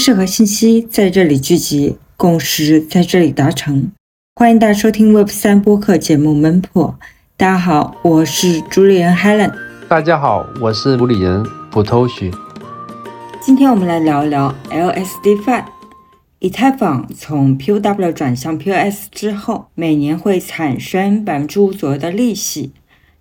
识和信息在这里聚集，共识在这里达成。欢迎大家收听 Web 三播客节目《门破》。大家好，我是主理人 Helen。大家好，我是主理人普偷许。今天我们来聊一聊 LSD5。以太坊从 POW 转向 POS 之后，每年会产生百分之五左右的利息。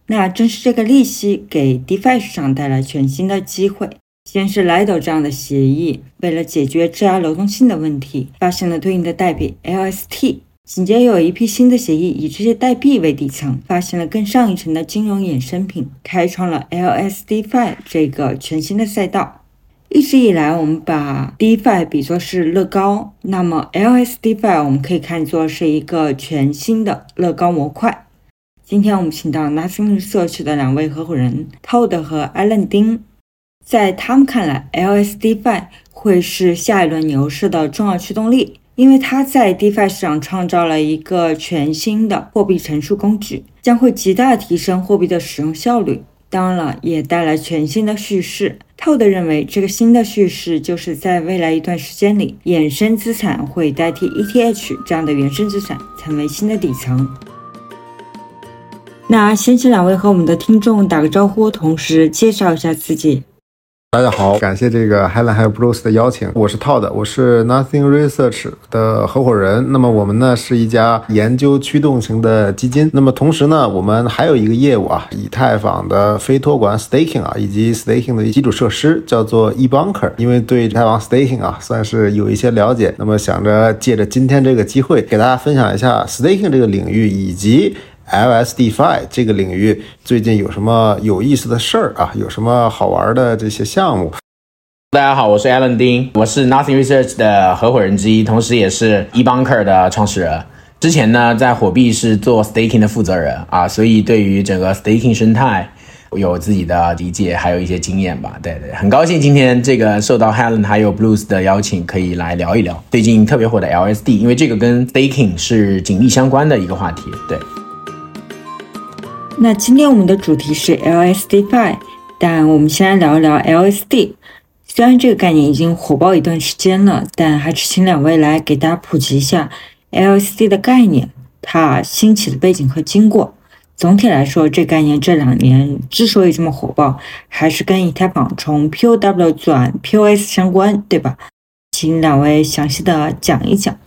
那正是这个利息给 DeFi 市场带来全新的机会。先是 Lido 这样的协议，为了解决质押流动性的问题，发行了对应的代币 LST。紧接着有一批新的协议，以这些代币为底层，发行了更上一层的金融衍生品，开创了 LSDFi 这个全新的赛道。一直以来，我们把 DeFi 比作是乐高，那么 LSDFi 我们可以看作是一个全新的乐高模块。今天我们请到 Nothing Research 的两位合伙人 Todd 和 Alan 丁。在他们看来，LSDFi 会是下一轮牛市的重要驱动力，因为它在 DeFi 市场创造了一个全新的货币陈述工具，将会极大提升货币的使用效率。当然了，也带来全新的叙事。透的认为，这个新的叙事就是在未来一段时间里，衍生资产会代替 ETH 这样的原生资产，成为新的底层。那先请两位和我们的听众打个招呼，同时介绍一下自己。大家好，感谢这个 Helen 还有 Bruce 的邀请。我是 Todd，我是 Nothing Research 的合伙人。那么我们呢是一家研究驱动型的基金。那么同时呢，我们还有一个业务啊，以太坊的非托管 Staking 啊，以及 Staking 的基础设施叫做 eBunker。因为对以太坊 Staking 啊算是有一些了解，那么想着借着今天这个机会，给大家分享一下 Staking 这个领域以及。LSDFi 这个领域最近有什么有意思的事儿啊？有什么好玩的这些项目？大家好，我是 Alan 丁，我是 Nothing Research 的合伙人之一，同时也是 eBunker 的创始人。之前呢，在火币是做 Staking 的负责人啊，所以对于整个 Staking 生态有自己的理解，还有一些经验吧。对对，很高兴今天这个受到 Helen 还有 Blues 的邀请，可以来聊一聊最近特别火的 LSD，因为这个跟 Staking 是紧密相关的一个话题。对。那今天我们的主题是 LSD Five，但我们先来聊一聊 LSD。虽然这个概念已经火爆一段时间了，但还是请两位来给大家普及一下 LSD 的概念，它兴起的背景和经过。总体来说，这概念这两年之所以这么火爆，还是跟以太坊从 POW 转 POS 相关，对吧？请两位详细的讲一讲。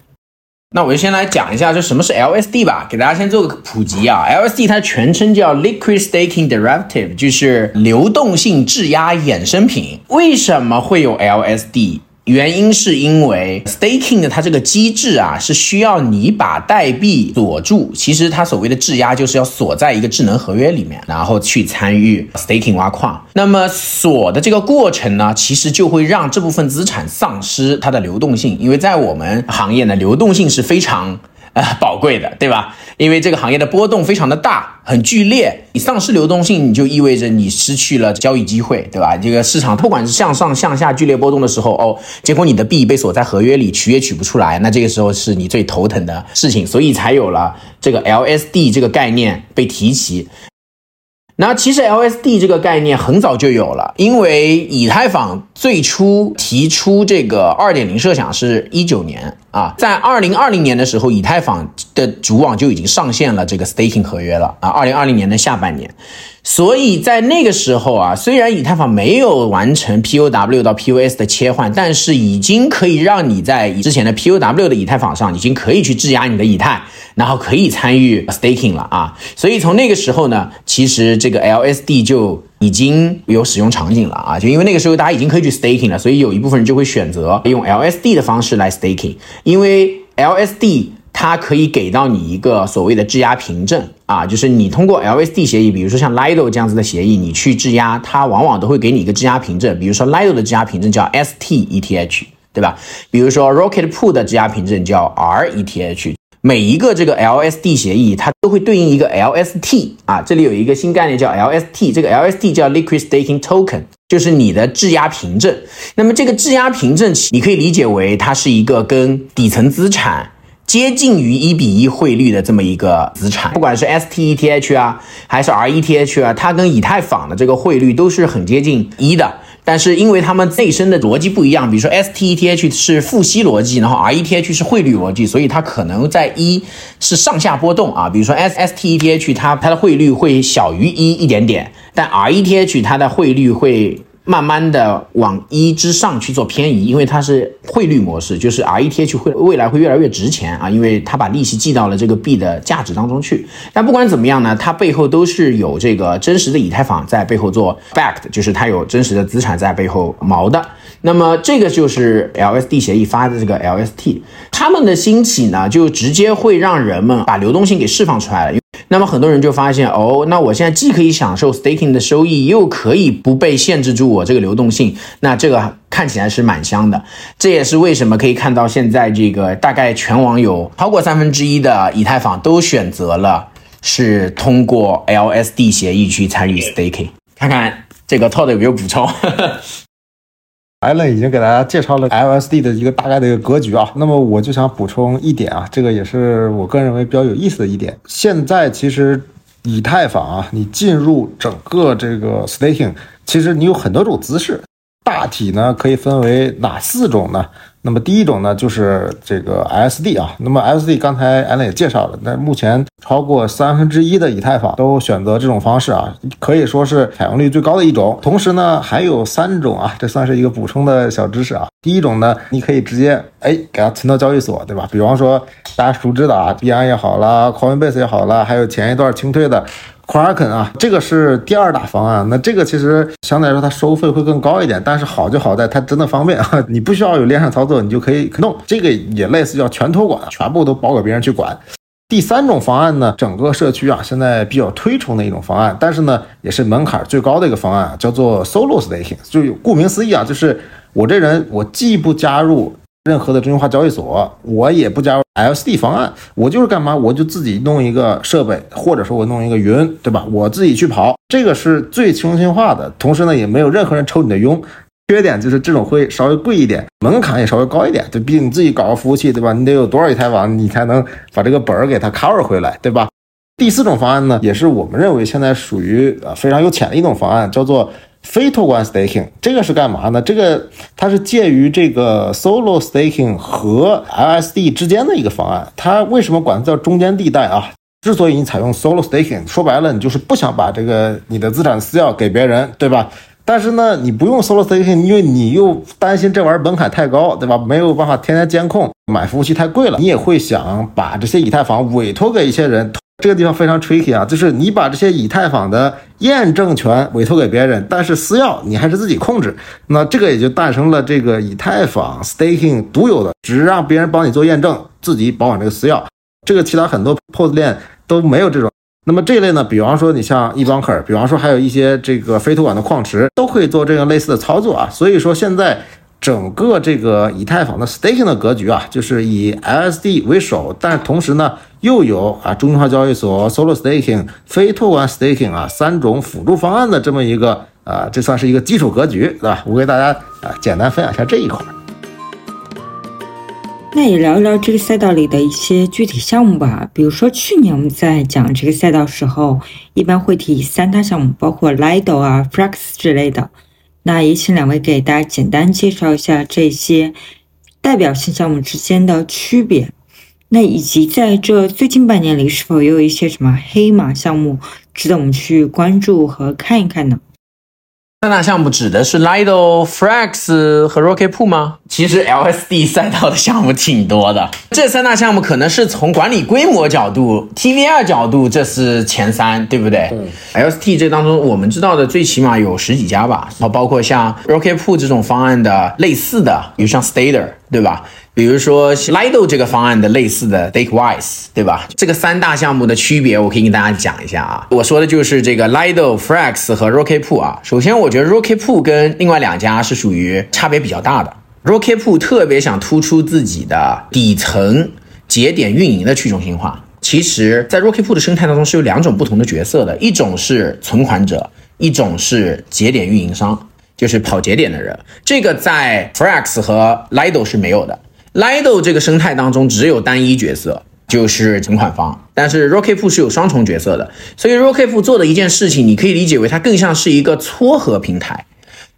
那我就先来讲一下，就什么是 LSD 吧，给大家先做个普及啊。LSD 它全称叫 Liquid Staking Derivative，就是流动性质押衍生品。为什么会有 LSD？原因是因为 staking 的它这个机制啊，是需要你把代币锁住。其实它所谓的质押就是要锁在一个智能合约里面，然后去参与 staking 挖矿。那么锁的这个过程呢，其实就会让这部分资产丧失它的流动性，因为在我们行业呢，流动性是非常。啊，宝贵的，对吧？因为这个行业的波动非常的大，很剧烈。你丧失流动性，你就意味着你失去了交易机会，对吧？这个市场不管是向上向下剧烈波动的时候，哦，结果你的币被锁在合约里，取也取不出来，那这个时候是你最头疼的事情，所以才有了这个 LSD 这个概念被提起。那其实 LSD 这个概念很早就有了，因为以太坊最初提出这个二点零设想是一九年啊，在二零二零年的时候，以太坊的主网就已经上线了这个 staking 合约了啊，二零二零年的下半年。所以在那个时候啊，虽然以太坊没有完成 POW 到 POS 的切换，但是已经可以让你在之前的 POW 的以太坊上，已经可以去质押你的以太，然后可以参与 staking 了啊。所以从那个时候呢，其实这个 LSD 就已经有使用场景了啊。就因为那个时候大家已经可以去 staking 了，所以有一部分人就会选择用 LSD 的方式来 staking，因为 LSD。它可以给到你一个所谓的质押凭证啊，就是你通过 LSD 协议，比如说像 Lido 这样子的协议，你去质押，它往往都会给你一个质押凭证。比如说 Lido 的质押凭证叫 STETH，对吧？比如说 Rocket Pool 的质押凭证叫 RETH。每一个这个 LSD 协议，它都会对应一个 LST 啊。这里有一个新概念叫 LST，这个 LST 叫 Liquid Staking Token，就是你的质押凭证。那么这个质押凭证，你可以理解为它是一个跟底层资产。接近于一比一汇率的这么一个资产，不管是 STETH 啊，还是 RETH 啊，它跟以太坊的这个汇率都是很接近一的。但是因为它们内生的逻辑不一样，比如说 STETH 是付息逻辑，然后 RETH 是汇率逻辑，所以它可能在一是上下波动啊。比如说 S STETH 它它的汇率会小于一一点点，但 RETH 它的汇率会。慢慢的往一之上去做偏移，因为它是汇率模式，就是 RETH 会未来会越来越值钱啊，因为它把利息记到了这个币的价值当中去。但不管怎么样呢，它背后都是有这个真实的以太坊在背后做 backed，就是它有真实的资产在背后锚的。那么这个就是 LSD 协议发的这个 LST，他们的兴起呢，就直接会让人们把流动性给释放出来了。那么很多人就发现，哦，那我现在既可以享受 staking 的收益，又可以不被限制住我这个流动性，那这个看起来是蛮香的。这也是为什么可以看到现在这个大概全网有超过三分之一的以太坊都选择了是通过 LSD 协议去参与 staking。看看这个 Todd 有没有补充？艾伦已经给大家介绍了 LSD 的一个大概的一个格局啊，那么我就想补充一点啊，这个也是我个人认为比较有意思的一点。现在其实以太坊啊，你进入整个这个 staking，其实你有很多种姿势，大体呢可以分为哪四种呢？那么第一种呢，就是这个 S D 啊。那么 S D，刚才安娜也介绍了，那目前超过三分之一的以太坊都选择这种方式啊，可以说是采用率最高的一种。同时呢，还有三种啊，这算是一个补充的小知识啊。第一种呢，你可以直接哎给它存到交易所，对吧？比方说大家熟知的啊，币安也好啦，Coinbase 也好啦，还有前一段清退的。Kraken 啊，这个是第二大方案。那这个其实相对来说它收费会更高一点，但是好就好在它真的方便啊，你不需要有链上操作，你就可以弄。这个也类似叫全托管，全部都包给别人去管。第三种方案呢，整个社区啊现在比较推崇的一种方案，但是呢也是门槛最高的一个方案，叫做 Solo Staking。就顾名思义啊，就是我这人我既不加入。任何的中心化交易所，我也不加入 LSD 方案，我就是干嘛？我就自己弄一个设备，或者说我弄一个云，对吧？我自己去跑，这个是最中心化的，同时呢，也没有任何人抽你的佣。缺点就是这种会稍微贵一点，门槛也稍微高一点，就毕竟你自己搞个服务器，对吧？你得有多少一台网，你才能把这个本儿给它 cover 回来，对吧？第四种方案呢，也是我们认为现在属于呃非常有潜力一种方案，叫做。非托管 staking 这个是干嘛呢？这个它是介于这个 solo staking 和 LSD 之间的一个方案。它为什么管它叫中间地带啊？之所以你采用 solo staking，说白了你就是不想把这个你的资产私钥给别人，对吧？但是呢，你不用 solo staking，因为你又担心这玩意儿门槛太高，对吧？没有办法天天监控，买服务器太贵了。你也会想把这些以太坊委托给一些人。这个地方非常 tricky 啊，就是你把这些以太坊的验证权委托给别人，但是私钥你还是自己控制，那这个也就诞生了这个以太坊 staking 独有的，只让别人帮你做验证，自己保管这个私钥。这个其他很多 POS 链都没有这种。那么这一类呢，比方说你像 eBanker，比方说还有一些这个非托管的矿池，都可以做这样类似的操作啊。所以说现在。整个这个以太坊的 staking 的格局啊，就是以 LSD 为首，但同时呢，又有啊中心化交易所、solo staking、非托管 staking 啊三种辅助方案的这么一个啊，这算是一个基础格局，对吧？我给大家啊简单分享一下这一块。那也聊一聊这个赛道里的一些具体项目吧。比如说去年我们在讲这个赛道时候，一般会提三大项目，包括 Lido 啊、Flex 之类的。那也请两位给大家简单介绍一下这些代表性项目之间的区别，那以及在这最近半年里，是否也有一些什么黑马项目值得我们去关注和看一看呢？三大项目指的是 Lido、Frax 和 Rocket Pool 吗？其实 LSD 赛道的项目挺多的。这三大项目可能是从管理规模角度、TVR 角度，这是前三，对不对？LST 这当中，我们知道的最起码有十几家吧，然后包括像 Rocket Pool 这种方案的类似的，有像 Stader，对吧？比如说 Lido 这个方案的类似的 Stakewise，对吧？这个三大项目的区别，我可以跟大家讲一下啊。我说的就是这个 Lido、Frax 和 Rocket Pool 啊。首先，我觉得 Rocket Pool 跟另外两家是属于差别比较大的。Rocket Pool 特别想突出自己的底层节点运营的去中心化。其实，在 Rocket Pool 的生态当中是有两种不同的角色的，一种是存款者，一种是节点运营商，就是跑节点的人。这个在 Frax 和 Lido 是没有的。Lido 这个生态当中只有单一角色，就是存款方，但是 Rocket 是有双重角色的，所以 Rocket 做的一件事情，你可以理解为它更像是一个撮合平台。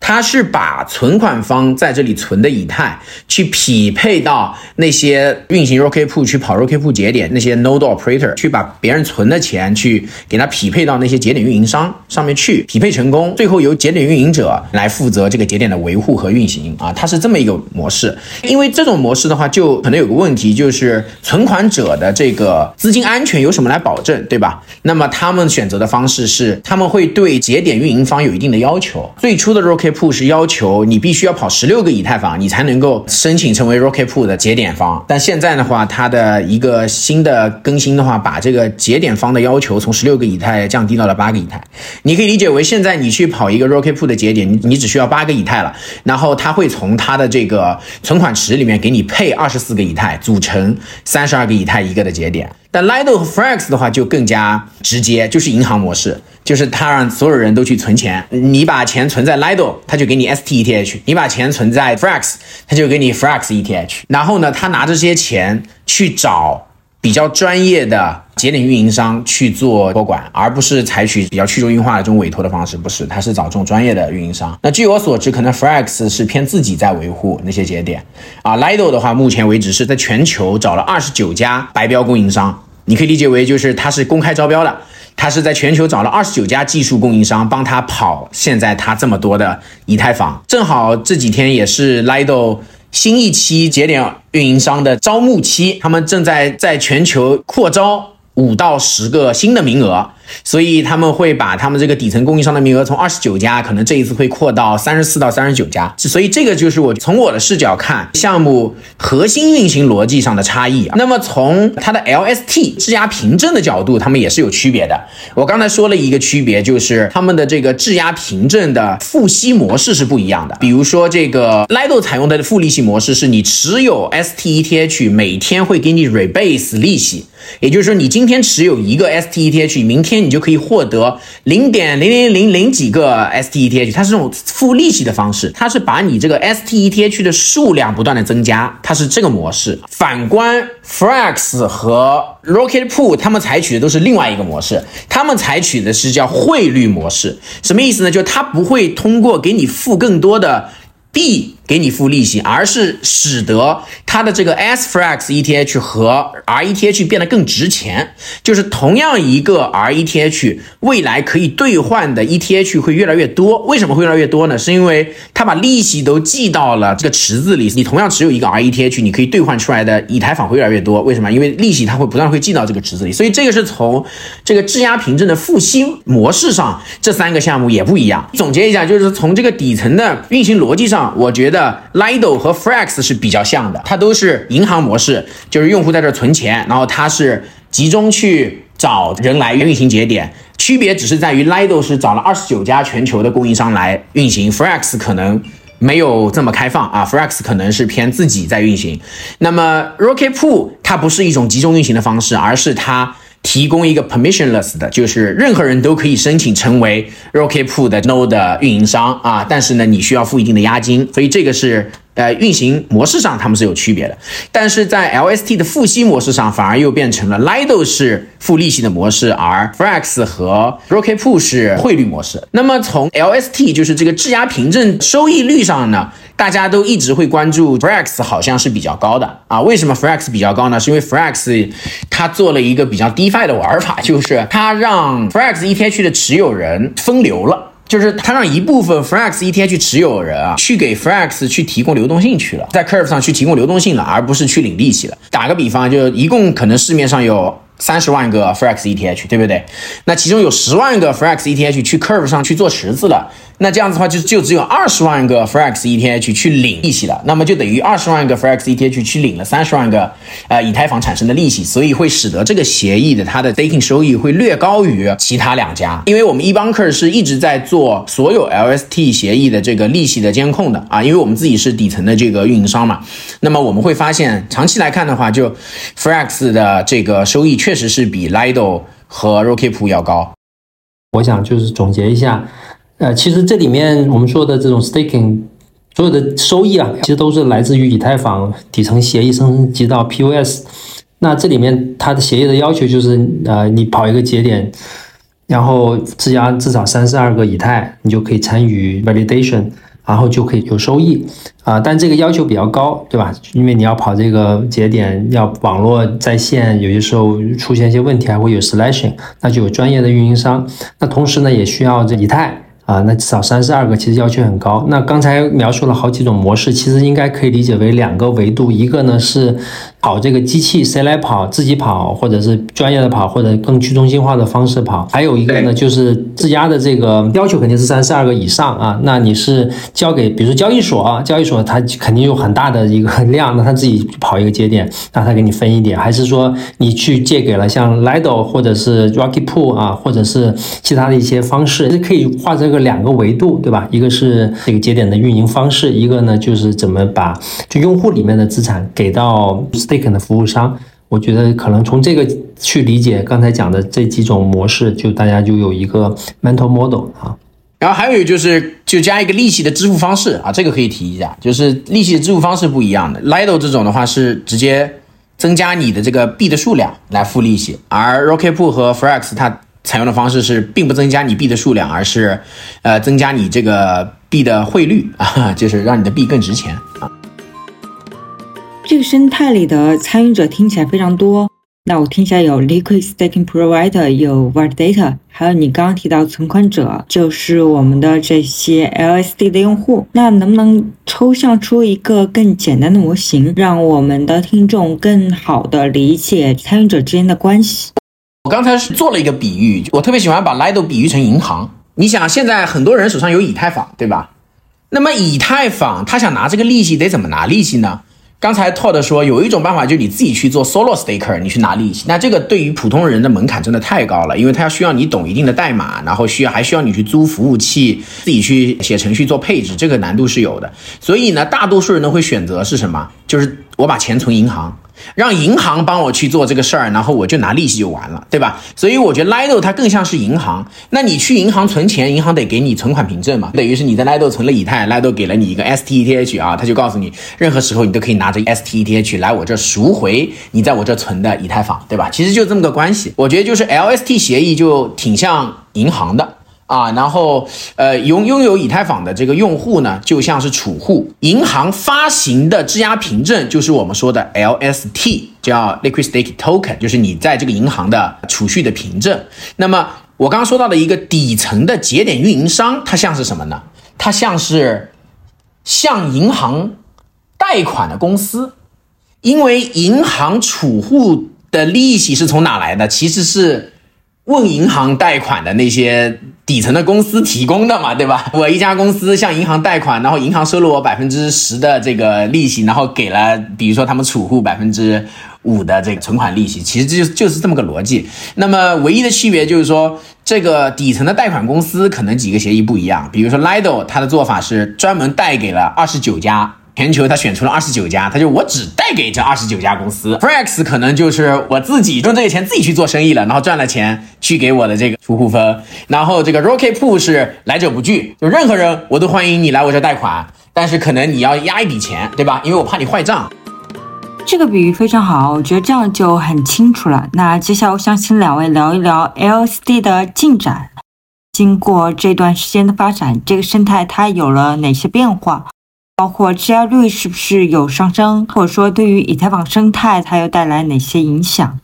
它是把存款方在这里存的以太去匹配到那些运行 Rocket Pool 去跑 Rocket Pool 节点那些 Node Operator，去把别人存的钱去给它匹配到那些节点运营商上面去，匹配成功，最后由节点运营者来负责这个节点的维护和运行啊，它是这么一个模式。因为这种模式的话，就可能有个问题，就是存款者的这个资金安全由什么来保证，对吧？那么他们选择的方式是，他们会对节点运营方有一定的要求。最初的 Rocket Po 是要求你必须要跑十六个以太坊，你才能够申请成为 Rocket Pool 的节点方。但现在的话，它的一个新的更新的话，把这个节点方的要求从十六个以太降低到了八个以太。你可以理解为，现在你去跑一个 Rocket Pool 的节点，你你只需要八个以太了，然后它会从它的这个存款池里面给你配二十四个以太，组成三十二个以太一个的节点。但 Lido 和 Frax 的话就更加直接，就是银行模式，就是他让所有人都去存钱，你把钱存在 Lido，他就给你 STETH；你把钱存在 Frax，他就给你 Frax ETH。然后呢，他拿这些钱去找比较专业的节点运营商去做托管，而不是采取比较去中心化的这种委托的方式，不是，他是找这种专业的运营商。那据我所知，可能 Frax 是偏自己在维护那些节点啊，Lido 的话，目前为止是在全球找了二十九家白标供应商。你可以理解为，就是它是公开招标的，他是在全球找了二十九家技术供应商帮他跑现在他这么多的以太坊。正好这几天也是 Lido 新一期节点运营商的招募期，他们正在在全球扩招五到十个新的名额。所以他们会把他们这个底层供应商的名额从二十九家，可能这一次会扩到三十四到三十九家。所以这个就是我从我的视角看项目核心运行逻辑上的差异。那么从它的 LST 质押凭证的角度，他们也是有区别的。我刚才说了一个区别，就是他们的这个质押凭证的付息模式是不一样的。比如说这个 Lido 采用的付利息模式，是你持有 STETH 每天会给你 rebase 利息，也就是说你今天持有一个 STETH，明天。你就可以获得零点零零零零几个 STETH，它是这种付利息的方式，它是把你这个 STETH 的数量不断的增加，它是这个模式。反观 Frax 和 Rocket Pool，他们采取的都是另外一个模式，他们采取的是叫汇率模式，什么意思呢？就它不会通过给你付更多的币。给你付利息，而是使得它的这个 S Frax ETH 和 RETH 变得更值钱。就是同样一个 RETH，未来可以兑换的 ETH 会越来越多。为什么会越来越多呢？是因为它把利息都记到了这个池子里。你同样持有一个 RETH，你可以兑换出来的以太坊会越来越多。为什么？因为利息它会不断会记到这个池子里。所以这个是从这个质押凭证的付息模式上，这三个项目也不一样。总结一下，就是从这个底层的运行逻辑上，我觉得。的 Lido 和 Frax 是比较像的，它都是银行模式，就是用户在这存钱，然后它是集中去找人来运行节点，区别只是在于 Lido 是找了二十九家全球的供应商来运行，Frax 可能没有这么开放啊，Frax 可能是偏自己在运行。那么 Rocket Pool 它不是一种集中运行的方式，而是它。提供一个 permissionless 的，就是任何人都可以申请成为 Rocket Pool 的 Node 运营商啊，但是呢，你需要付一定的押金，所以这个是。呃，运行模式上他们是有区别的，但是在 LST 的付息模式上，反而又变成了 Lido 是付利息的模式，而 Frax 和 Rocket Pool 是汇率模式。那么从 LST 就是这个质押凭证收益率上呢，大家都一直会关注 Frax 好像是比较高的啊。为什么 Frax 比较高呢？是因为 Frax 它做了一个比较 DeFi 的玩法，就是它让 Frax ETH 的持有人分流了。就是他让一部分 Frax ETH 持有人啊，去给 Frax 去提供流动性去了，在 Curve 上去提供流动性了，而不是去领利息了。打个比方，就一共可能市面上有。三十万个 Frax ETH，对不对？那其中有十万个 Frax ETH 去 Curve 上去做池子了，那这样子的话就就只有二十万个 Frax ETH 去领利息了，那么就等于二十万个 Frax ETH 去领了三十万个呃以太坊产生的利息，所以会使得这个协议的它的 staking 收益会略高于其他两家，因为我们 eBanker 是一直在做所有 LST 协议的这个利息的监控的啊，因为我们自己是底层的这个运营商嘛，那么我们会发现长期来看的话，就 Frax 的这个收益。确实是比 Lido 和 Rocket Pool 要高。我想就是总结一下，呃，其实这里面我们说的这种 staking 所有的收益啊，其实都是来自于以太坊底层协议升级到 POS。那这里面它的协议的要求就是，呃，你跑一个节点，然后质押至少三十二个以太，你就可以参与 validation。然后就可以有收益啊。但这个要求比较高，对吧？因为你要跑这个节点，要网络在线，有些时候出现一些问题，还会有 slashing，那就有专业的运营商。那同时呢，也需要这以太。啊，那至少三十二个，其实要求很高。那刚才描述了好几种模式，其实应该可以理解为两个维度，一个呢是。跑这个机器谁来跑？自己跑，或者是专业的跑，或者更去中心化的方式跑。还有一个呢，就是质押的这个要求肯定是三十二个以上啊。那你是交给，比如说交易所啊，交易所它肯定有很大的一个量，那它自己跑一个节点，那它给你分一点。还是说你去借给了像 Lido 或者是 Rocky Pool 啊，或者是其他的一些方式，可以画这个两个维度，对吧？一个是这个节点的运营方式，一个呢就是怎么把就用户里面的资产给到。的服务商，我觉得可能从这个去理解刚才讲的这几种模式，就大家就有一个 mental model 啊。然后还有就是，就加一个利息的支付方式啊，这个可以提一下，就是利息的支付方式不一样的。Lido 这种的话是直接增加你的这个币的数量来付利息，而 Rocket Pool 和 Frax 它采用的方式是并不增加你币的数量，而是呃增加你这个币的汇率啊，就是让你的币更值钱啊。这个生态里的参与者听起来非常多。那我听起来有 Liquid Staking Provider，有 Validator，还有你刚刚提到存款者，就是我们的这些 LSD 的用户。那能不能抽象出一个更简单的模型，让我们的听众更好的理解参与者之间的关系？我刚才是做了一个比喻，我特别喜欢把 Lido 比喻成银行。你想，现在很多人手上有以太坊，对吧？那么以太坊他想拿这个利息，得怎么拿利息呢？刚才 Todd 说有一种办法，就是你自己去做 solo staker，你去拿利息。那这个对于普通人的门槛真的太高了，因为他要需要你懂一定的代码，然后需要还需要你去租服务器，自己去写程序做配置，这个难度是有的。所以呢，大多数人都会选择是什么？就是我把钱存银行。让银行帮我去做这个事儿，然后我就拿利息就完了，对吧？所以我觉得 Lido 它更像是银行。那你去银行存钱，银行得给你存款凭证嘛，等于是你在 Lido 存了以太，Lido 给了你一个 STETH 啊，他就告诉你，任何时候你都可以拿着 STETH 来我这赎回你在我这存的以太坊，对吧？其实就这么个关系。我觉得就是 LST 协议就挺像银行的。啊，然后呃，拥拥有以太坊的这个用户呢，就像是储户，银行发行的质押凭证就是我们说的 LST，叫 Liquid Stake Token，就是你在这个银行的储蓄的凭证。那么我刚刚说到的一个底层的节点运营商，它像是什么呢？它像是向银行贷款的公司，因为银行储户的利息是从哪来的？其实是。问银行贷款的那些底层的公司提供的嘛，对吧？我一家公司向银行贷款，然后银行收了我百分之十的这个利息，然后给了比如说他们储户百分之五的这个存款利息，其实就就是这么个逻辑。那么唯一的区别就是说，这个底层的贷款公司可能几个协议不一样，比如说 Lido，它的做法是专门贷给了二十九家。全球他选出了二十九家，他就我只贷给这二十九家公司。Frax 可能就是我自己用这个钱自己去做生意了，然后赚了钱去给我的这个储户分。然后这个 Rocket Pool 是来者不拒，就任何人我都欢迎你来我这贷款，但是可能你要压一笔钱，对吧？因为我怕你坏账。这个比喻非常好，我觉得这样就很清楚了。那接下来我想请两位聊一聊 LSD 的进展。经过这段时间的发展，这个生态它有了哪些变化？包括质押率是不是有上升，或者说对于以太坊生态它又带来哪些影响？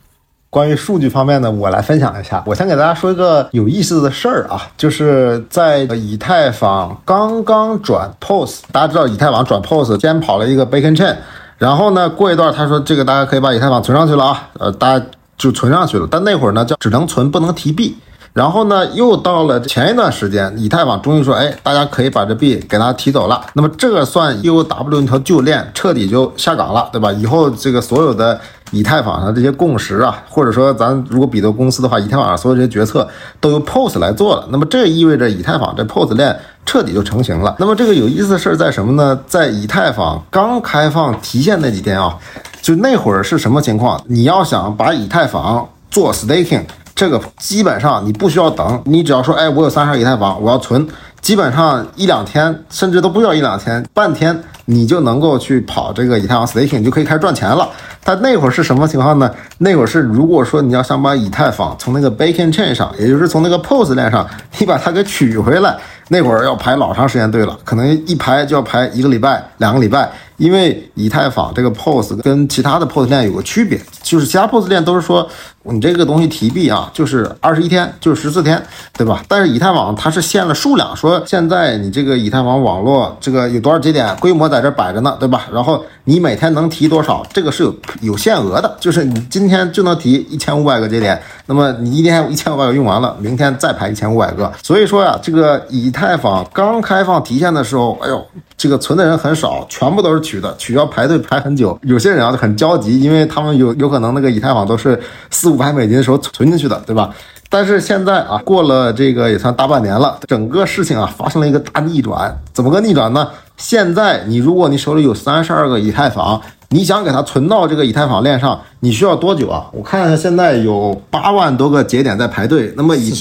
关于数据方面呢，我来分享一下。我先给大家说一个有意思的事儿啊，就是在以太坊刚刚转 POS，大家知道以太坊转 POS 先跑了一个 Bacon Chain，然后呢，过一段他说这个大家可以把以太坊存上去了啊，呃，大家就存上去了。但那会儿呢叫只能存不能提币。然后呢，又到了前一段时间，以太坊终于说，哎，大家可以把这币给它提走了。那么这个算 UW 那条旧链彻底就下岗了，对吧？以后这个所有的以太坊上这些共识啊，或者说咱如果比作公司的话，以太坊上所有这些决策都由 POS 来做了。那么这意味着以太坊这 POS 链彻底就成型了。那么这个有意思的事儿在什么呢？在以太坊刚开放提现那几天啊，就那会儿是什么情况？你要想把以太坊做 staking。这个基本上你不需要等，你只要说，哎，我有三十以太坊，我要存，基本上一两天，甚至都不需要一两天，半天你就能够去跑这个以太坊 staking，就可以开始赚钱了。但那会儿是什么情况呢？那会儿是如果说你要想把以太坊从那个 Bacon Chain 上，也就是从那个 POS 链上，你把它给取回来，那会儿要排老长时间队了，可能一排就要排一个礼拜、两个礼拜。因为以太坊这个 POS 跟其他的 POS 链有个区别，就是其他 POS 链都是说你这个东西提币啊，就是二十一天，就是十四天，对吧？但是以太坊它是限了数量，说现在你这个以太坊网络这个有多少节点，规模在这摆着呢，对吧？然后你每天能提多少，这个是有有限额的，就是你今天就能提一千五百个节点，那么你一天一千五百个用完了，明天再排一千五百个。所以说呀，这个以太坊刚开放提现的时候，哎呦，这个存的人很少，全部都是取的，取要排队排很久。有些人啊就很焦急，因为他们有有可能那个以太坊都是四五百美金的时候存进去的，对吧？但是现在啊，过了这个也算大半年了，整个事情啊发生了一个大逆转。怎么个逆转呢？现在你如果你手里有三十二个以太坊，你想给它存到这个以太坊链上，你需要多久啊？我看一下，现在有八万多个节点在排队。那么以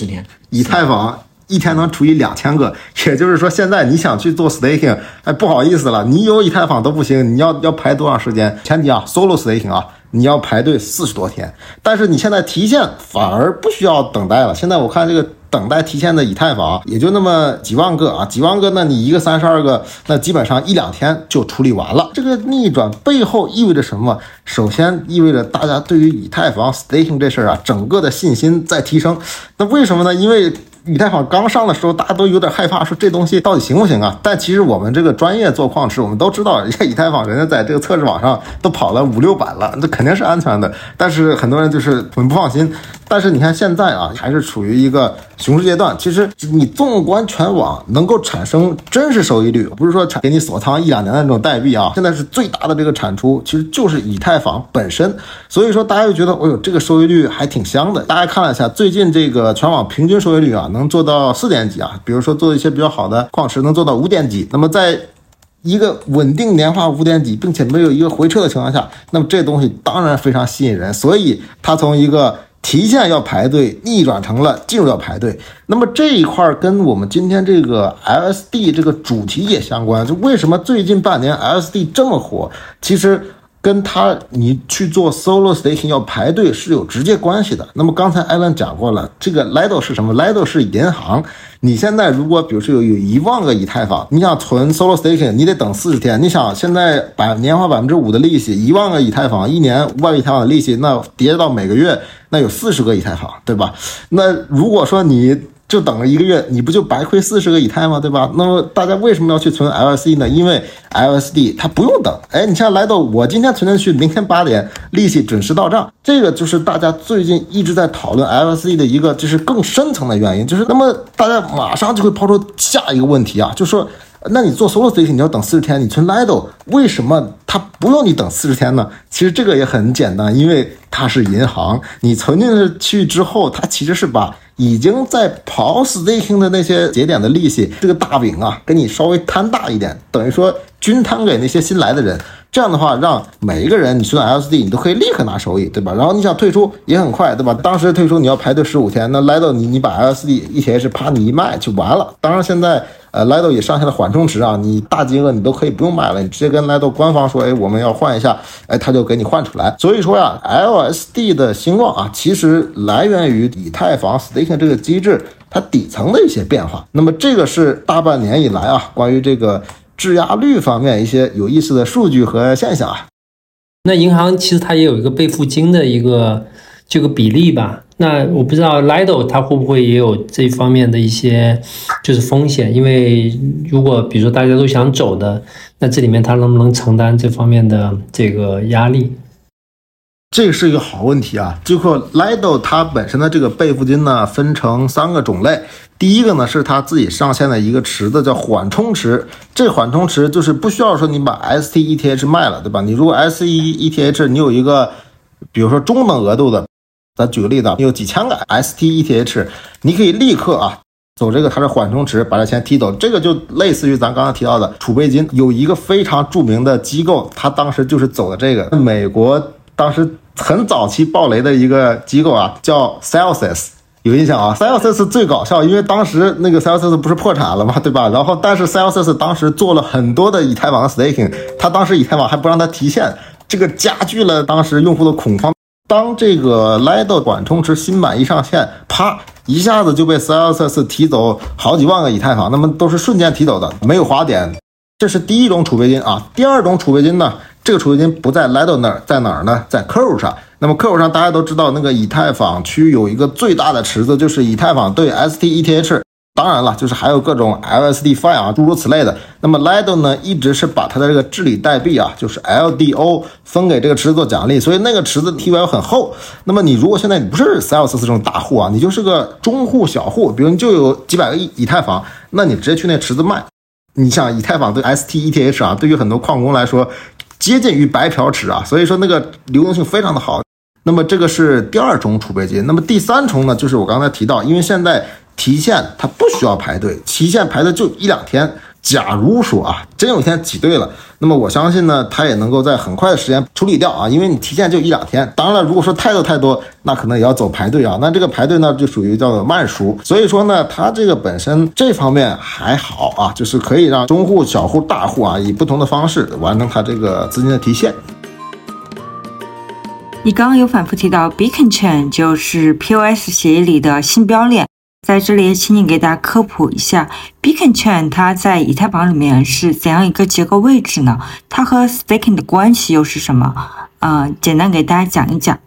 以太坊一天能除以两千个，也就是说，现在你想去做 staking，哎，不好意思了，你有以太坊都不行，你要要排多长时间？前提啊，solo staking 啊，你要排队四十多天。但是你现在提现反而不需要等待了。现在我看这个等待提现的以太坊也就那么几万个啊，几万个，那你一个三十二个，那基本上一两天就处理完了。这个逆转背后意味着什么？首先意味着大家对于以太坊 staking 这事儿啊，整个的信心在提升。那为什么呢？因为以太坊刚上的时候，大家都有点害怕，说这东西到底行不行啊？但其实我们这个专业做矿池，我们都知道，以太坊人家在这个测试网上都跑了五六版了，这肯定是安全的。但是很多人就是很不放心。但是你看现在啊，还是处于一个熊市阶段。其实你纵观全网，能够产生真实收益率，不是说产给你锁仓一两年的那种代币啊，现在是最大的这个产出，其实就是以太坊本身。所以说大家就觉得，哎呦，这个收益率还挺香的。大家看了一下，最近这个全网平均收益率啊，能能做到四点几啊。比如说做一些比较好的矿池，能做到五点几。那么在一个稳定年化五点几，并且没有一个回撤的情况下，那么这东西当然非常吸引人。所以它从一个提现要排队，逆转成了进入要排队。那么这一块跟我们今天这个 LSD 这个主题也相关。就为什么最近半年 LSD 这么火？其实跟他你去做 solo Station 要排队是有直接关系的。那么刚才艾伦讲过了，这个 Lido 是什么？Lido 是银行。你现在如果比如说有有一万个以太坊，你想存 solo Station，你得等四十天。你想现在百年化百分之五的利息，一万个以太坊，一年五百以太坊的利息，那叠到每个月，那有四十个以太坊，对吧？那如果说你就等了一个月，你不就白亏四十个以太吗？对吧？那么大家为什么要去存 LSD 呢？因为 LSD 它不用等，哎，你像来到我今天存进去，明天八点利息准时到账，这个就是大家最近一直在讨论 LSD 的一个就是更深层的原因，就是那么大家马上就会抛出下一个问题啊，就说。那你做 solo staking 你要等四十天，你存 Lido 为什么它不用你等四十天呢？其实这个也很简单，因为它是银行，你存进去之后，它其实是把已经在跑 staking 的那些节点的利息这个大饼啊，给你稍微摊大一点，等于说均摊给那些新来的人。这样的话，让每一个人你存 LSD 你都可以立刻拿收益，对吧？然后你想退出也很快，对吧？当时退出你要排队十五天，那 Lido 你你把 LSD ETH 啪你一卖就完了。当然现在。呃，Lido 也上线的缓冲池啊，你大金额你都可以不用买了，你直接跟 Lido 官方说，哎，我们要换一下，哎，他就给你换出来。所以说呀，LSD 的兴旺啊，其实来源于以太坊 staking 这个机制它底层的一些变化。那么这个是大半年以来啊，关于这个质押率方面一些有意思的数据和现象啊。那银行其实它也有一个备付金的一个这个比例吧？那我不知道 Lido 它会不会也有这方面的一些就是风险，因为如果比如说大家都想走的，那这里面它能不能承担这方面的这个压力？这是一个好问题啊！就说 Lido 它本身的这个备付金呢，分成三个种类。第一个呢是它自己上线的一个池子，叫缓冲池。这缓冲池就是不需要说你把 STETH 卖了，对吧？你如果 STETH 你有一个，比如说中等额度的。咱举个例子，你有几千个 STETH，你可以立刻啊走这个它是缓冲池，把这钱提走。这个就类似于咱刚刚提到的储备金。有一个非常著名的机构，他当时就是走的这个。美国当时很早期爆雷的一个机构啊，叫 Celsius，有印象啊？Celsius 最搞笑，因为当时那个 Celsius 不是破产了嘛，对吧？然后但是 Celsius 当时做了很多的以太坊 staking，他当时以太坊还不让他提现，这个加剧了当时用户的恐慌。当这个 Lido 缓冲池新版一上线，啪，一下子就被 Celsius 提走好几万个以太坊，那么都是瞬间提走的，没有滑点。这是第一种储备金啊。第二种储备金呢，这个储备金不在 Lido 那儿，在哪儿呢？在 Curve 上。那么 Curve 上大家都知道，那个以太坊区有一个最大的池子，就是以太坊对 stETH。当然了，就是还有各种 LSD Fi 啊，诸如此类的。那么 Lido 呢，一直是把它的这个治理代币啊，就是 LDO 分给这个池子做奖励，所以那个池子 TVL 很厚。那么你如果现在你不是 Celsius 这种大户啊，你就是个中户小户，比如你就有几百个以以太坊，那你直接去那池子卖。你像以太坊对 stETH 啊，对于很多矿工来说，接近于白嫖池啊，所以说那个流动性非常的好。那么这个是第二重储备金。那么第三重呢，就是我刚才提到，因为现在。提现它不需要排队，提现排的就一两天。假如说啊，真有一天挤兑了，那么我相信呢，它也能够在很快的时间处理掉啊，因为你提现就一两天。当然了，如果说太多太多，那可能也要走排队啊。那这个排队呢，就属于叫做慢熟。所以说呢，它这个本身这方面还好啊，就是可以让中户、小户、大户啊，以不同的方式完成它这个资金的提现。你刚刚有反复提到 Beacon Chain，就是 POS 协议里的新标链。在这里，请你给大家科普一下，Beacon Chain 它在以太坊里面是怎样一个结构位置呢？它和 Staking 的关系又是什么？嗯，简单给大家讲一讲。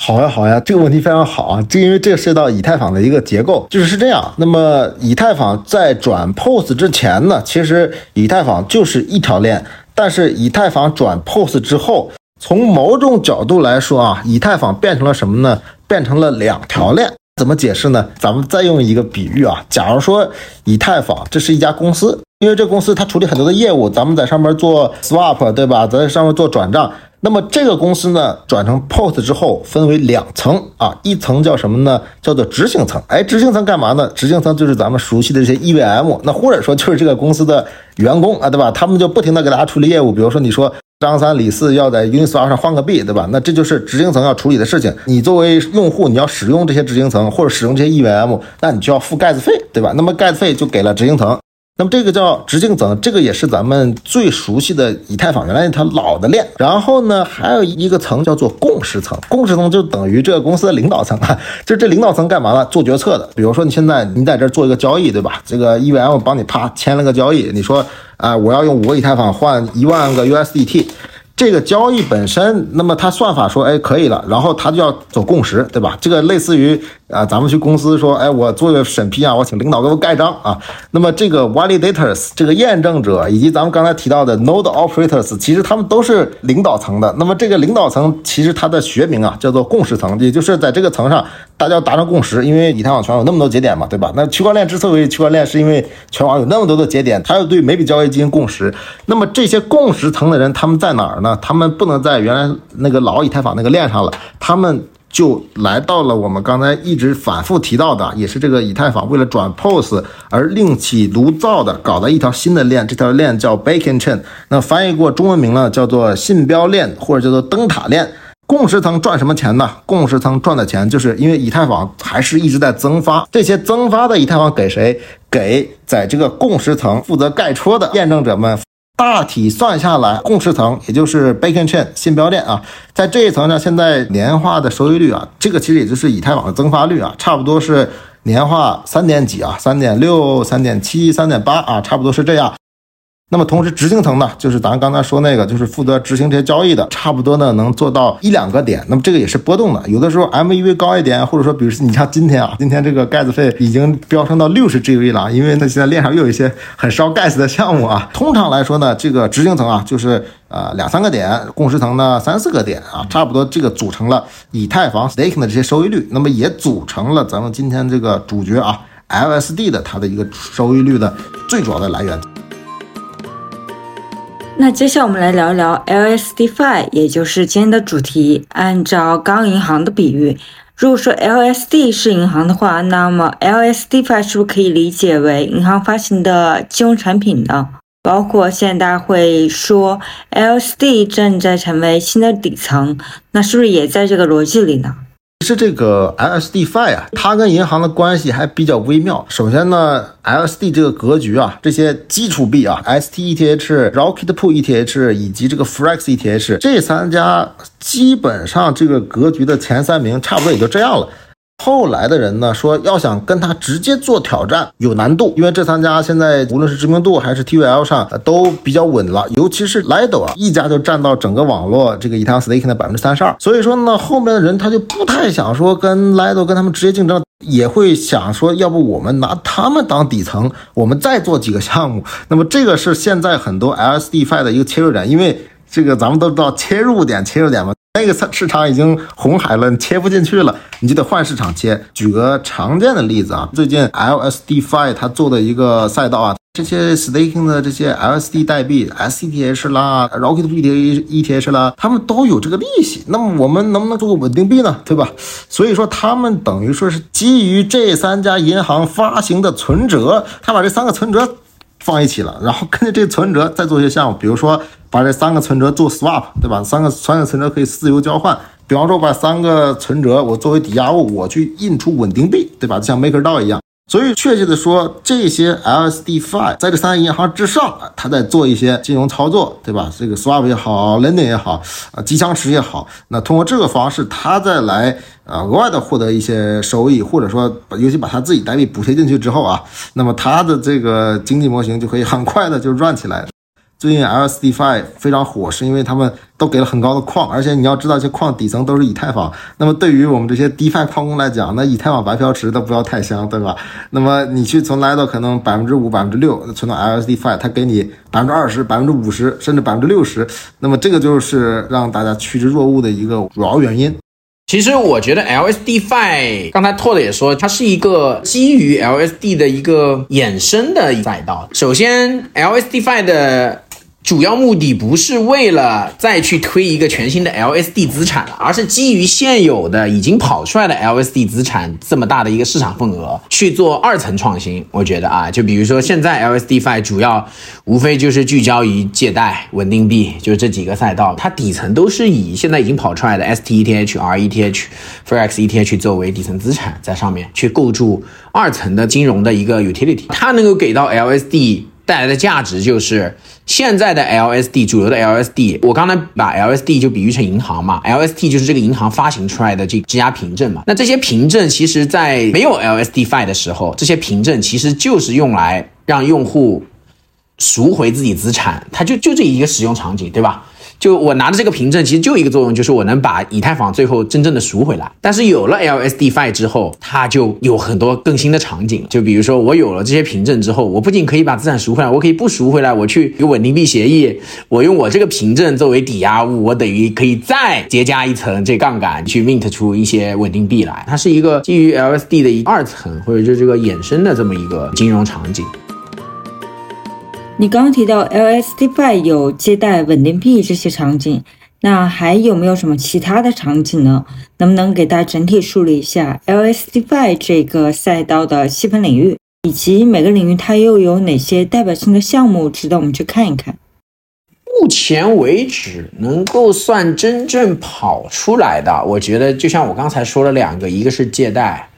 好呀，好呀，这个问题非常好啊！这因为这涉及到以太坊的一个结构，就是是这样。那么以太坊在转 POS 之前呢，其实以太坊就是一条链，但是以太坊转 POS 之后，从某种角度来说啊，以太坊变成了什么呢？变成了两条链。怎么解释呢？咱们再用一个比喻啊，假如说以太坊这是一家公司，因为这公司它处理很多的业务，咱们在上面做 swap，对吧？在上面做转账。那么这个公司呢，转成 POS 之后分为两层啊，一层叫什么呢？叫做执行层。哎，执行层干嘛呢？执行层就是咱们熟悉的这些 EVM，那或者说就是这个公司的员工啊，对吧？他们就不停的给大家处理业务，比如说你说。张三李四要在 Uniswap 上换个币，对吧？那这就是执行层要处理的事情。你作为用户，你要使用这些执行层或者使用这些 EVM，那你就要付盖子费，对吧？那么盖子费就给了执行层。那么这个叫直径层，这个也是咱们最熟悉的以太坊原来一条老的链。然后呢，还有一个层叫做共识层，共识层就等于这个公司的领导层啊，就这领导层干嘛了？做决策的。比如说你现在你在这做一个交易，对吧？这个 EVM 帮你啪签了个交易，你说。啊，我要用五个以太坊换一万个 USDT，这个交易本身，那么它算法说，哎，可以了，然后它就要走共识，对吧？这个类似于。啊，咱们去公司说，哎，我做个审批啊，我请领导给我盖章啊。那么这个 validators 这个验证者，以及咱们刚才提到的 node operators，其实他们都是领导层的。那么这个领导层其实它的学名啊，叫做共识层，也就是在这个层上，大家要达成共识。因为以太坊全有那么多节点嘛，对吧？那区块链之所以区块链，是因为全网有那么多的节点，它要对每笔交易进行共识。那么这些共识层的人，他们在哪儿呢？他们不能在原来那个老以太坊那个链上了，他们。就来到了我们刚才一直反复提到的，也是这个以太坊为了转 POS 而另起炉灶的，搞了一条新的链，这条链叫 Bacon Chain，那翻译过中文名呢，叫做信标链或者叫做灯塔链。共识层赚什么钱呢？共识层赚的钱就是因为以太坊还是一直在增发，这些增发的以太坊给谁？给在这个共识层负责盖戳的验证者们。大体算下来，共识层也就是 Bacon Chain 信标链啊，在这一层呢，现在年化的收益率啊，这个其实也就是以太网的增发率啊，差不多是年化三点几啊，三点六、三点七、三点八啊，差不多是这样。那么同时，执行层呢，就是咱刚才说那个，就是负责执行这些交易的，差不多呢能做到一两个点。那么这个也是波动的，有的时候 MEV 高一点，或者说，比如说你像今天啊，今天这个盖子费已经飙升到六十 GV 了，因为呢现在链上又有一些很烧盖子的项目啊。通常来说呢，这个执行层啊，就是呃两三个点，共识层呢三四个点啊，差不多这个组成了以太坊 staking 的这些收益率，那么也组成了咱们今天这个主角啊 LSD 的它的一个收益率的最主要的来源。那接下来我们来聊一聊 LSDFi，也就是今天的主题。按照刚银行的比喻，如果说 LSD 是银行的话，那么 LSDFi 是不是可以理解为银行发行的金融产品呢？包括现在大家会说 LSD 正在成为新的底层，那是不是也在这个逻辑里呢？是这个 LSDFi 啊，它跟银行的关系还比较微妙。首先呢，LSD 这个格局啊，这些基础币啊，STETH、Rocket Pool ETH 以及这个 Frax ETH 这三家，基本上这个格局的前三名差不多也就这样了。后来的人呢说，要想跟他直接做挑战有难度，因为这三家现在无论是知名度还是 TVL 上都比较稳了，尤其是 Lido 啊，一家就占到整个网络这个以太坊 staking 的百分之三十二。所以说呢，后面的人他就不太想说跟 Lido 跟他们直接竞争，也会想说，要不我们拿他们当底层，我们再做几个项目。那么这个是现在很多 LSDFi 的一个切入点，因为这个咱们都知道切入点切入点嘛。那个市场已经红海了，你切不进去了，你就得换市场切。举个常见的例子啊，最近 LSDFi 它做的一个赛道啊，这些 staking 的这些 LSD 代币，SCTH 啦，Rocket ETH 啦，他们都有这个利息。那么我们能不能做个稳定币呢？对吧？所以说他们等于说是基于这三家银行发行的存折，他把这三个存折。放一起了，然后根据这存折再做一些项目，比如说把这三个存折做 swap，对吧？三个三个存折可以自由交换。比方说把三个存折我作为抵押物，我去印出稳定币，对吧？就像 MakerDAO 一样。所以确切的说，这些 L S D Five 在这三个银行之上，它在做一些金融操作，对吧？这个 swap 也好，lending 也好，啊，吉祥池也好，那通过这个方式，它再来啊额外的获得一些收益，或者说，尤其把它自己单位补贴进去之后啊，那么它的这个经济模型就可以很快的就转起来。最近 LSDFi 非常火，是因为他们都给了很高的矿，而且你要知道，这矿底层都是以太坊。那么对于我们这些 DeFi 矿工来讲，那以太坊白嫖池都不要太香，对吧？那么你去从来到可能百分之五、百分之六存到 LSDFi，它给你百分之二十、百分之五十，甚至百分之六十，那么这个就是让大家趋之若鹜的一个主要原因。其实我觉得 LSDFi，刚才 Todd 也说，它是一个基于 LSD 的一个衍生的赛道。首先，LSDFi 的主要目的不是为了再去推一个全新的 LSD 资产了，而是基于现有的已经跑出来的 LSD 资产这么大的一个市场份额去做二层创新。我觉得啊，就比如说现在 LSDFi 主要无非就是聚焦于借贷、稳定币，就是这几个赛道，它底层都是以现在已经跑出来的 STETH、RETH、Frax ETH 作为底层资产，在上面去构筑二层的金融的一个 utility，它能够给到 LSD。带来的价值就是现在的 LSD 主流的 LSD，我刚才把 LSD 就比喻成银行嘛，LSD 就是这个银行发行出来的这质押凭证嘛。那这些凭证其实，在没有 LSDFi 的时候，这些凭证其实就是用来让用户赎回自己资产，它就就这一个使用场景，对吧？就我拿的这个凭证，其实就一个作用，就是我能把以太坊最后真正的赎回来。但是有了 LSDFi 之后，它就有很多更新的场景。就比如说，我有了这些凭证之后，我不仅可以把资产赎回来，我可以不赎回来，我去有稳定币协议，我用我这个凭证作为抵押物，我等于可以再叠加一层这杠杆，去 mint 出一些稳定币来。它是一个基于 LSD 的一二层，或者就这个衍生的这么一个金融场景。你刚刚提到 LSDFi 有借贷稳定币这些场景，那还有没有什么其他的场景呢？能不能给大家整体梳理一下 LSDFi 这个赛道的细分领域，以及每个领域它又有哪些代表性的项目值得我们去看一看？目前为止，能够算真正跑出来的，我觉得就像我刚才说了两个，一个是借贷。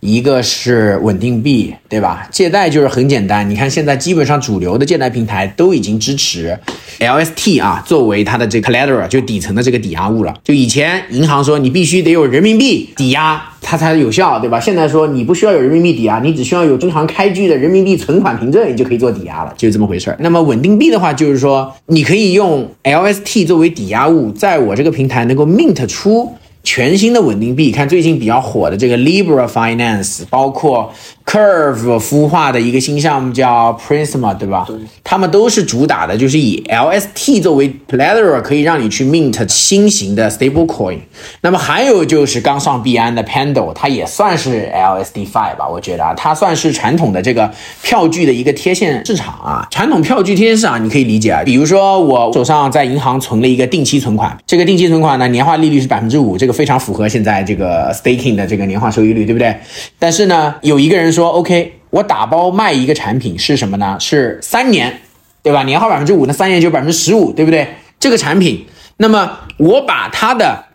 一个是稳定币，对吧？借贷就是很简单，你看现在基本上主流的借贷平台都已经支持 LST 啊，作为它的这个 collateral 就底层的这个抵押物了。就以前银行说你必须得有人民币抵押，它才有效，对吧？现在说你不需要有人民币抵押，你只需要有中行开具的人民币存款凭证，你就可以做抵押了，就这么回事儿。那么稳定币的话，就是说你可以用 LST 作为抵押物，在我这个平台能够 mint 出。全新的稳定币，看最近比较火的这个 Libra Finance，包括 Curve 孵化的一个新项目叫 Prisma，对吧？对，他们都是主打的，就是以 LST 作为 collateral，可以让你去 mint 新型的 stable coin。那么还有就是刚上币安的 Pando，它也算是 LSDFi 吧？我觉得啊，它算是传统的这个票据的一个贴现市场啊。传统票据贴现市场，你可以理解啊，比如说我手上在银行存了一个定期存款，这个定期存款呢，年化利率是百分之五，这个。非常符合现在这个 staking 的这个年化收益率，对不对？但是呢，有一个人说，OK，我打包卖一个产品是什么呢？是三年，对吧？年化百分之五，那三年就百分之十五，对不对？这个产品，那么我把它的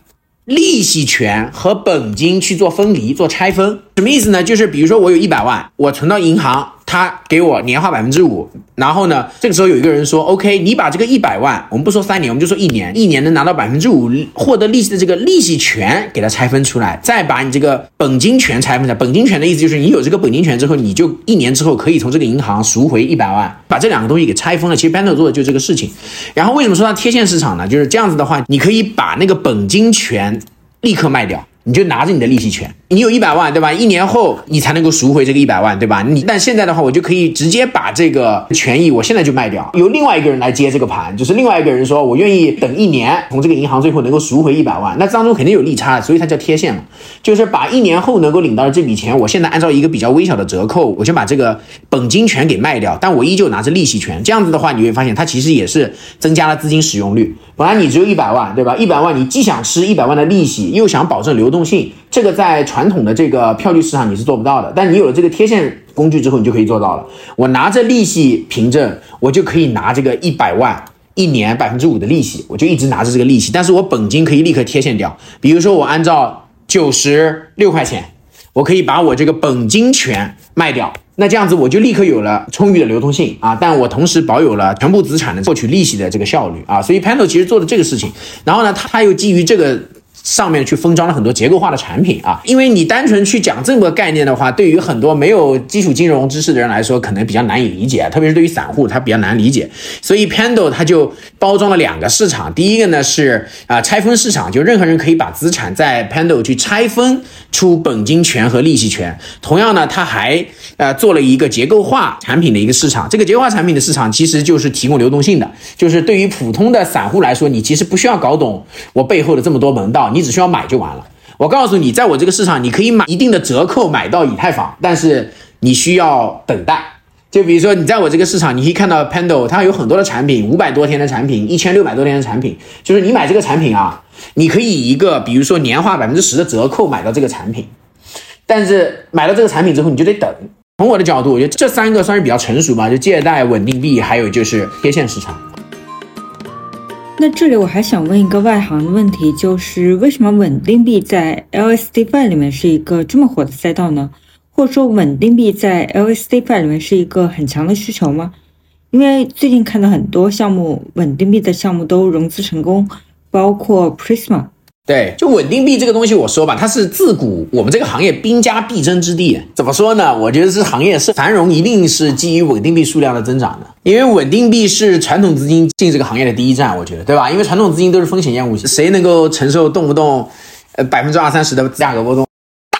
利息权和本金去做分离、做拆分，什么意思呢？就是比如说我有一百万，我存到银行。他给我年化百分之五，然后呢，这个时候有一个人说，OK，你把这个一百万，我们不说三年，我们就说一年，一年能拿到百分之五获得利息的这个利息权给它拆分出来，再把你这个本金权拆分出来。本金权的意思就是你有这个本金权之后，你就一年之后可以从这个银行赎回一百万，把这两个东西给拆分了。其实 Pando 做的就这个事情。然后为什么说它贴现市场呢？就是这样子的话，你可以把那个本金权立刻卖掉。你就拿着你的利息权，你有一百万，对吧？一年后你才能够赎回这个一百万，对吧？你但现在的话，我就可以直接把这个权益，我现在就卖掉，由另外一个人来接这个盘，就是另外一个人说我愿意等一年，从这个银行最后能够赎回一百万，那当中肯定有利差，所以它叫贴现嘛，就是把一年后能够领到的这笔钱，我现在按照一个比较微小的折扣，我先把这个本金权给卖掉，但我依旧拿着利息权，这样子的话，你会发现它其实也是增加了资金使用率。本来你只有一百万，对吧？一百万你既想吃一百万的利息，又想保证流动性，这个在传统的这个票据市场你是做不到的。但你有了这个贴现工具之后，你就可以做到了。我拿着利息凭证，我就可以拿这个一百万一年百分之五的利息，我就一直拿着这个利息，但是我本金可以立刻贴现掉。比如说我按照九十六块钱，我可以把我这个本金权卖掉。那这样子我就立刻有了充裕的流通性啊，但我同时保有了全部资产的获取利息的这个效率啊，所以 Pando 其实做的这个事情，然后呢，它又基于这个。上面去封装了很多结构化的产品啊，因为你单纯去讲这么个概念的话，对于很多没有基础金融知识的人来说，可能比较难以理解，特别是对于散户，他比较难理解。所以 Pando 它就包装了两个市场，第一个呢是啊拆分市场，就任何人可以把资产在 Pando 去拆分出本金权和利息权。同样呢，它还呃做了一个结构化产品的一个市场，这个结构化产品的市场其实就是提供流动性的，就是对于普通的散户来说，你其实不需要搞懂我背后的这么多门道。你只需要买就完了。我告诉你，在我这个市场，你可以买一定的折扣买到以太坊，但是你需要等待。就比如说，你在我这个市场，你可以看到 Pando，它有很多的产品，五百多天的产品，一千六百多天的产品。就是你买这个产品啊，你可以以一个比如说年化百分之十的折扣买到这个产品，但是买到这个产品之后，你就得等。从我的角度，我觉得这三个算是比较成熟吧，就借贷、稳定币，还有就是贴现市场。那这里我还想问一个外行的问题，就是为什么稳定币在 LSDFi 里面是一个这么火的赛道呢？或者说稳定币在 LSDFi 里面是一个很强的需求吗？因为最近看到很多项目稳定币的项目都融资成功，包括 Prisma。对，就稳定币这个东西，我说吧，它是自古我们这个行业兵家必争之地。怎么说呢？我觉得这行业是繁荣，一定是基于稳定币数量的增长的。因为稳定币是传统资金进这个行业的第一站，我觉得，对吧？因为传统资金都是风险厌恶型，谁能够承受动不动呃百分之二三十的价格波动？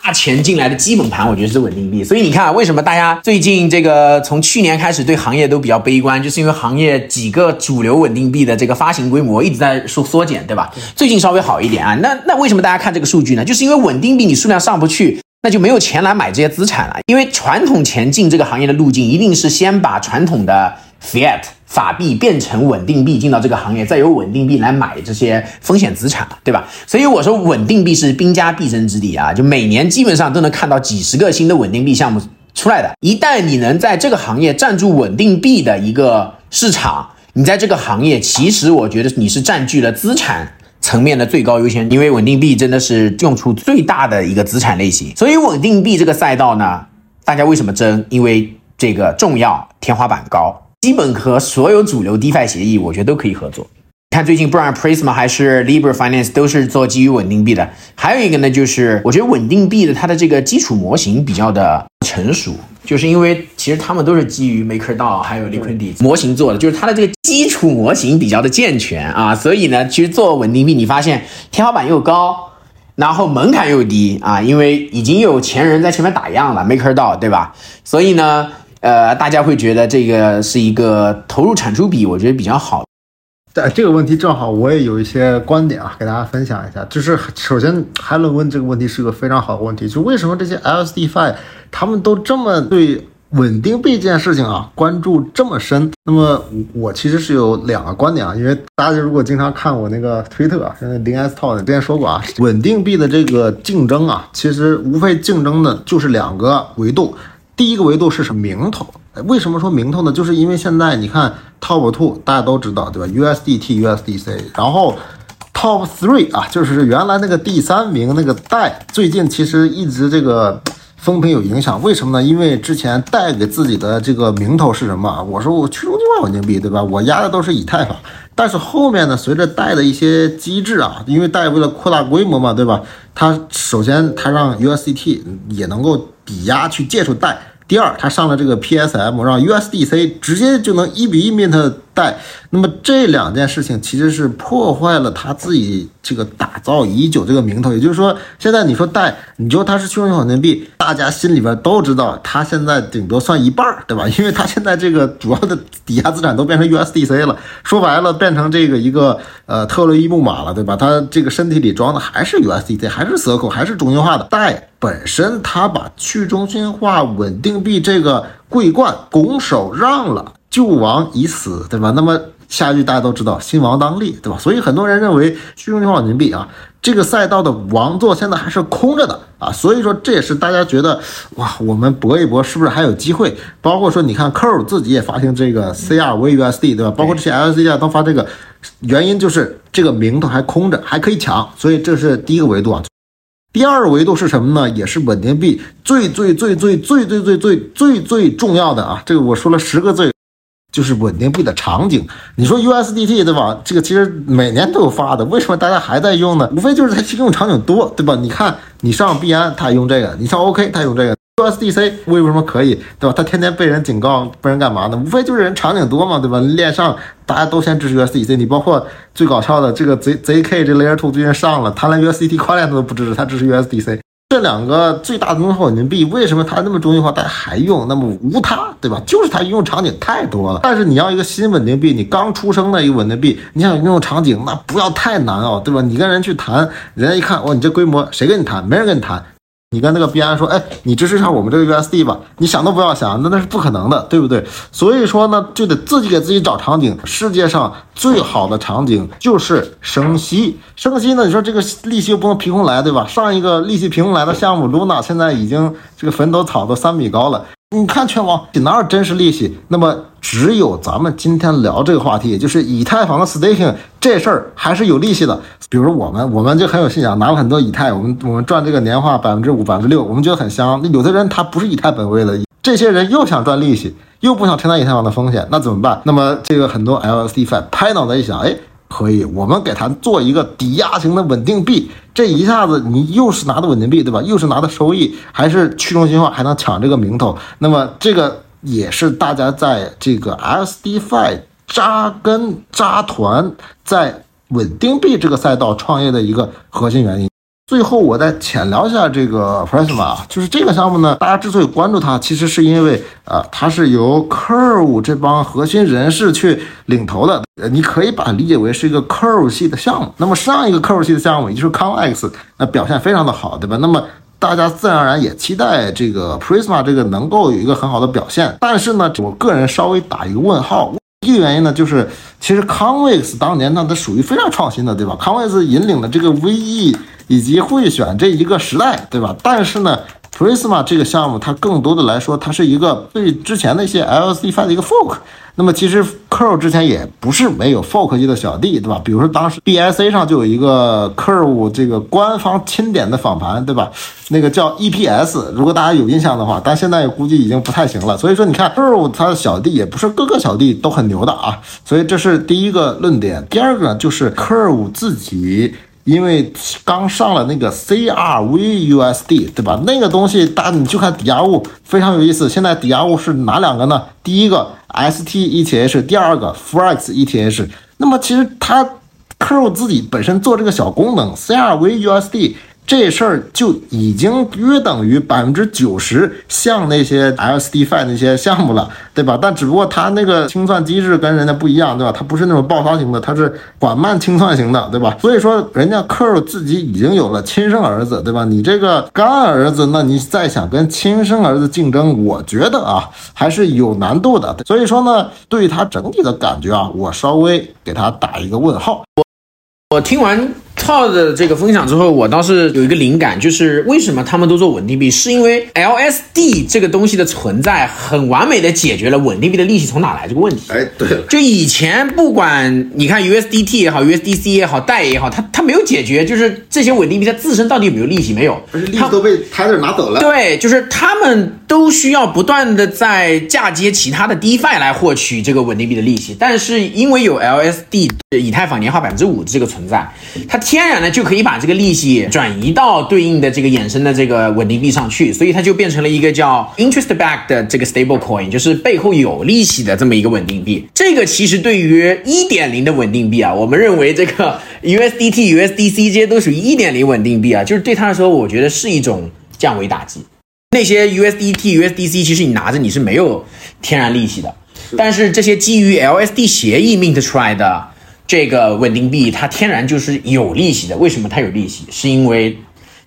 大钱进来的基本盘，我觉得是稳定币。所以你看，为什么大家最近这个从去年开始对行业都比较悲观，就是因为行业几个主流稳定币的这个发行规模一直在缩缩减，对吧？最近稍微好一点啊。那那为什么大家看这个数据呢？就是因为稳定币你数量上不去，那就没有钱来买这些资产了。因为传统钱进这个行业的路径，一定是先把传统的 fiat。法币变成稳定币进到这个行业，再由稳定币来买这些风险资产，对吧？所以我说稳定币是兵家必争之地啊，就每年基本上都能看到几十个新的稳定币项目出来的。一旦你能在这个行业占住稳定币的一个市场，你在这个行业其实我觉得你是占据了资产层面的最高优先，因为稳定币真的是用处最大的一个资产类型。所以稳定币这个赛道呢，大家为什么争？因为这个重要，天花板高。基本和所有主流 DeFi 协议，我觉得都可以合作。看最近，不管 Prisma 还是 Libra Finance 都是做基于稳定币的。还有一个呢，就是我觉得稳定币的它的这个基础模型比较的成熟，就是因为其实他们都是基于 MakerDAO 还有 Liquidity 模型做的，就是它的这个基础模型比较的健全啊。所以呢，其实做稳定币，你发现天花板又高，然后门槛又低啊，因为已经有前人在前面打样了，MakerDAO 对吧？所以呢。呃，大家会觉得这个是一个投入产出比，我觉得比较好。在这个问题正好我也有一些观点啊，给大家分享一下。就是首先，海伦问这个问题是个非常好的问题，就为什么这些 LSD Five 他们都这么对稳定币这件事情啊关注这么深？那么我其实是有两个观点啊，因为大家如果经常看我那个推特啊，现在零 S Talk 之前说过啊，稳定币的这个竞争啊，其实无非竞争的就是两个维度。第一个维度是什么名头？为什么说名头呢？就是因为现在你看 Top Two 大家都知道对吧？USDT、USDC，然后 Top Three 啊，就是原来那个第三名那个戴，最近其实一直这个风评有影响。为什么呢？因为之前戴给自己的这个名头是什么？我说我去中心化稳定币，对吧？我压的都是以太坊。但是后面呢，随着贷的一些机制啊，因为贷为了扩大规模嘛，对吧？它首先它让 USDT 也能够抵押去借出贷。第二，它上了这个 PSM，让 USDC 直接就能一比一 mint 贷。那么这两件事情其实是破坏了他自己这个打造已久这个名头。也就是说，现在你说贷，你说它是去中心化稳定币，大家心里边都知道，它现在顶多算一半儿，对吧？因为它现在这个主要的抵押资产都变成 USDC 了，说白了变成这个一个呃特洛伊木马了，对吧？它这个身体里装的还是 USDC，还是 Circle，还是中心化的贷。本身它把去中心化稳定币这个桂冠拱手让了，救亡已死，对吧？那么下一句大家都知道，新王当立，对吧？所以很多人认为虚中心化稳定币啊这个赛道的王座现在还是空着的啊，所以说这也是大家觉得哇，我们搏一搏是不是还有机会？包括说你看 Curve 自己也发行这个 CRVUSD，对吧？包括这些 LC 啊都发这个，原因就是这个名头还空着，还可以抢，所以这是第一个维度啊。第二维度是什么呢？也是稳定币最最最最最最最最最最重要的啊！这个我说了十个最，就是稳定币的场景。你说 USDT 对吧？这个其实每年都有发的，为什么大家还在用呢？无非就是它应用场景多，对吧？你看你上币安，它用这个；你上 OK，它用这个。USDC 为什么可以，对吧？它天天被人警告，被人干嘛呢？无非就是人场景多嘛，对吧？链上大家都先支持 USDC，你包括最搞笑的这个 Z ZK 这 Layer Two 最近上了，它连 USDT 跨链都不支持，它支持 USDC。这两个最大的中心化稳定币，为什么它那么中心化，大家还用？那么无它，对吧？就是它应用场景太多了。但是你要一个新稳定币，你刚出生的一个稳定币，你想应用场景，那不要太难哦，对吧？你跟人去谈，人家一看，哇，你这规模，谁跟你谈？没人跟你谈。你跟那个币安说，哎，你支持下我们这个 USD 吧？你想都不要想，那那是不可能的，对不对？所以说呢，就得自己给自己找场景。世界上最好的场景就是升息，升息呢，你说这个利息又不能凭空来，对吧？上一个利息凭空来的项目 Luna 现在已经这个坟头草都三米高了。你看全网哪有真实利息？那么只有咱们今天聊这个话题，就是以太坊的 staking 这事儿还是有利息的。比如我们，我们就很有信仰，拿了很多以太，我们我们赚这个年化百分之五、百分之六，我们觉得很香。那有的人他不是以太本位的，这些人又想赚利息，又不想承担以太坊的风险，那怎么办？那么这个很多 LSD f 拍脑袋一想，哎。可以，我们给他做一个抵押型的稳定币，这一下子你又是拿的稳定币，对吧？又是拿的收益，还是去中心化，还能抢这个名头。那么这个也是大家在这个 SDFi 扎根扎团在稳定币这个赛道创业的一个核心原因。最后，我再浅聊一下这个 Prisma，就是这个项目呢，大家之所以关注它，其实是因为啊，它是由 Curve 这帮核心人士去领头的。呃，你可以把它理解为是一个 Curve 系的项目。那么上一个 Curve 系的项目，也就是 Convex，那表现非常的好，对吧？那么大家自然而然也期待这个 Prisma 这个能够有一个很好的表现。但是呢，我个人稍微打一个问号。一个原因呢，就是其实康威斯当年呢，它属于非常创新的，对吧康威斯引领了这个 VE。以及会选这一个时代，对吧？但是呢，Prisma 这个项目它更多的来说，它是一个对之前那些 LSDFi 的一个 fork。那么其实 Curve 之前也不是没有 fork 级的小弟，对吧？比如说当时 BSC 上就有一个 Curve 这个官方钦点的访盘，对吧？那个叫 EPS，如果大家有印象的话，但现在估计已经不太行了。所以说你看 Curve 它的小弟也不是各个小弟都很牛的啊。所以这是第一个论点。第二个呢，就是 Curve 自己。因为刚上了那个 CRVUSD，对吧？那个东西，大你就看抵押物非常有意思。现在抵押物是哪两个呢？第一个 STETH，第二个 FREX ETH。那么其实它 Curve 自己本身做这个小功能 CRVUSD。这事儿就已经约等于百分之九十像那些 LSDFi 那些项目了，对吧？但只不过它那个清算机制跟人家不一样，对吧？它不是那种爆发型的，它是缓慢清算型的，对吧？所以说人家科鲁自己已经有了亲生儿子，对吧？你这个干儿子，那你再想跟亲生儿子竞争，我觉得啊还是有难度的。所以说呢，对他整体的感觉啊，我稍微给他打一个问号。我听完。套的这个分享之后，我倒是有一个灵感，就是为什么他们都做稳定币，是因为 LSD 这个东西的存在，很完美的解决了稳定币的利息从哪来这个问题。哎，对，就以前不管你看 USDT 也好，USDC 也好，贷也好，它它没有解决，就是这些稳定币它自身到底有没有利息没有？不是利息都被 Tether 拿走了。对，就是他们都需要不断的在嫁接其他的 DeFi 来获取这个稳定币的利息，但是因为有 LSD 以太坊年化百分之五的这个存在，它天然的就可以把这个利息转移到对应的这个衍生的这个稳定币上去，所以它就变成了一个叫 interest back 的这个 stable coin，就是背后有利息的这么一个稳定币。这个其实对于一点零的稳定币啊，我们认为这个 USDT、USDC 这些都属于一点零稳定币啊，就是对它来说，我觉得是一种降维打击。那些 USDT、USDC 其实你拿着你是没有天然利息的，但是这些基于 LSD 协议 mint 出来的这个稳定币，它天然就是有利息的。为什么它有利息？是因为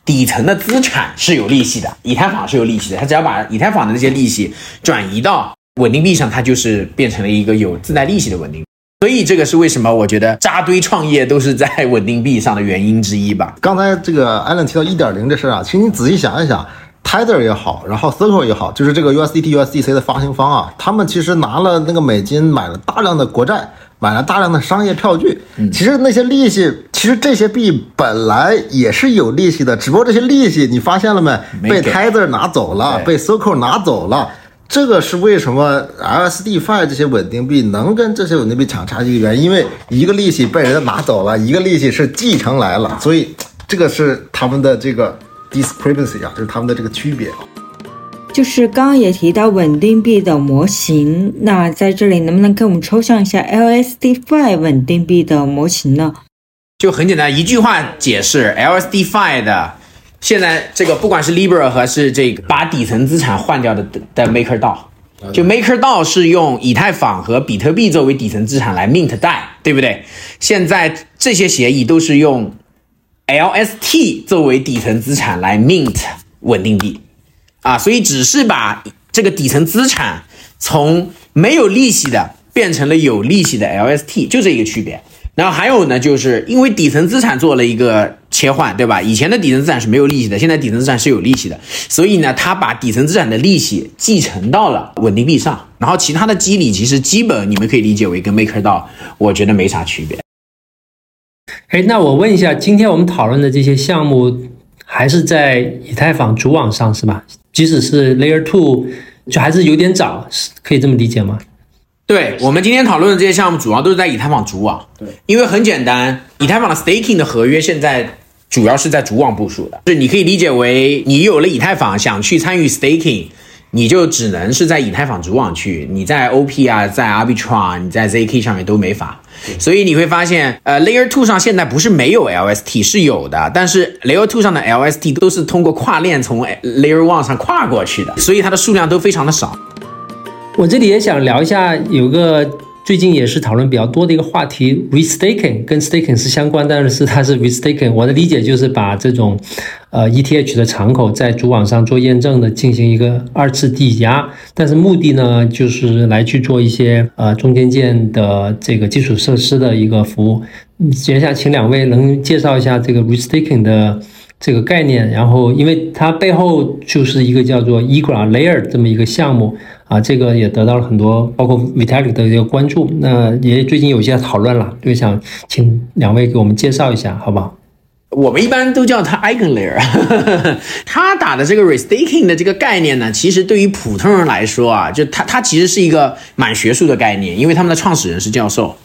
底层的资产是有利息的，以太坊是有利息的。它只要把以太坊的那些利息转移到稳定币上，它就是变成了一个有自带利息的稳定币。所以这个是为什么我觉得扎堆创业都是在稳定币上的原因之一吧。刚才这个艾伦提到一点零这事儿啊，其实你仔细想一想，Tether 也好，然后 Circle 也好，就是这个 USDT、USDC 的发行方啊，他们其实拿了那个美金买了大量的国债，买了大量的商业票据。其实那些利息，其实这些币本来也是有利息的，只不过这些利息你发现了没？被没给 Tether 拿走了，被 Circle 拿走了。这个是为什么 LSD Fi 这些稳定币能跟这些稳定币抢差距的原因，因为一个利息被人家拿走了，一个利息是继承来了，所以这个是他们的这个 discrepancy 啊，就是他们的这个区别。就是刚刚也提到稳定币的模型，那在这里能不能给我们抽象一下 LSD5 稳定币的模型呢？就很简单，一句话解释 LSDFi 的现在这个不管是 Libra 还是这个把底层资产换掉的的 MakerDAO，就 MakerDAO 是用以太坊和比特币作为底层资产来 mint 贷，对不对？现在这些协议都是用 LST 作为底层资产来 mint 稳定币啊，所以只是把这个底层资产从没有利息的变成了有利息的 LST，就这一个区别。然后还有呢，就是因为底层资产做了一个切换，对吧？以前的底层资产是没有利息的，现在底层资产是有利息的，所以呢，它把底层资产的利息继承到了稳定币上，然后其他的机理其实基本你们可以理解为跟 MakerDAO，我觉得没啥区别。哎，那我问一下，今天我们讨论的这些项目还是在以太坊主网上是吧？即使是 Layer Two，就还是有点早，是可以这么理解吗？对我们今天讨论的这些项目，主要都是在以太坊主网。对，因为很简单，以太坊的 staking 的合约现在主要是在主网部署的，就是你可以理解为你有了以太坊，想去参与 staking，你就只能是在以太坊主网去，你在 OP 啊，在 Arbitrum，你在 ZK 上面都没法。所以你会发现，呃，Layer Two 上现在不是没有 LST，是有的，但是 Layer Two 上的 LST 都是通过跨链从 Layer One 上跨过去的，所以它的数量都非常的少。我这里也想聊一下，有个最近也是讨论比较多的一个话题，restaking 跟 staking 是相关，但是它是 restaking。我的理解就是把这种呃 ETH 的敞口在主网上做验证的进行一个二次抵押，但是目的呢就是来去做一些呃中间件的这个基础设施的一个服务。接下来请两位能介绍一下这个 restaking 的。这个概念，然后因为它背后就是一个叫做 Egra Layer 这么一个项目啊，这个也得到了很多包括 Vitalik 的一个关注，那也最近有一些讨论了，就想请两位给我们介绍一下，好不好？我们一般都叫他 Eigen Layer，他打的这个 restaking 的这个概念呢，其实对于普通人来说啊，就他他其实是一个蛮学术的概念，因为他们的创始人是教授。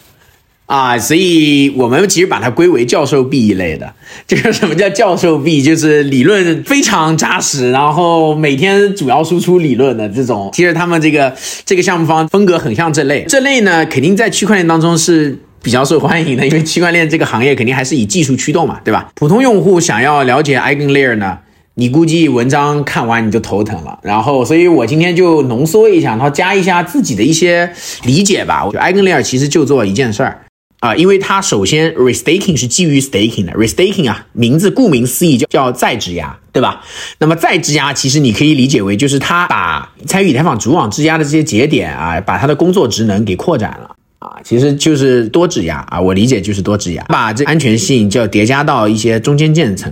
啊，所以我们其实把它归为教授币一类的。这个什么叫教授币？就是理论非常扎实，然后每天主要输出理论的这种。其实他们这个这个项目方风格很像这类。这类呢，肯定在区块链当中是比较受欢迎的，因为区块链这个行业肯定还是以技术驱动嘛，对吧？普通用户想要了解 EigenLayer 呢？你估计文章看完你就头疼了，然后，所以我今天就浓缩一下，然后加一下自己的一些理解吧。我觉得 EigenLayer 其实就做一件事儿。啊，因为它首先 restaking 是基于 staking 的，restaking 啊，名字顾名思义叫叫再质押，对吧？那么再质押其实你可以理解为就是它把参与以太坊主网质押的这些节点啊，把它的工作职能给扩展了。啊，其实就是多质押啊，我理解就是多质押，把这安全性就叠加到一些中间件层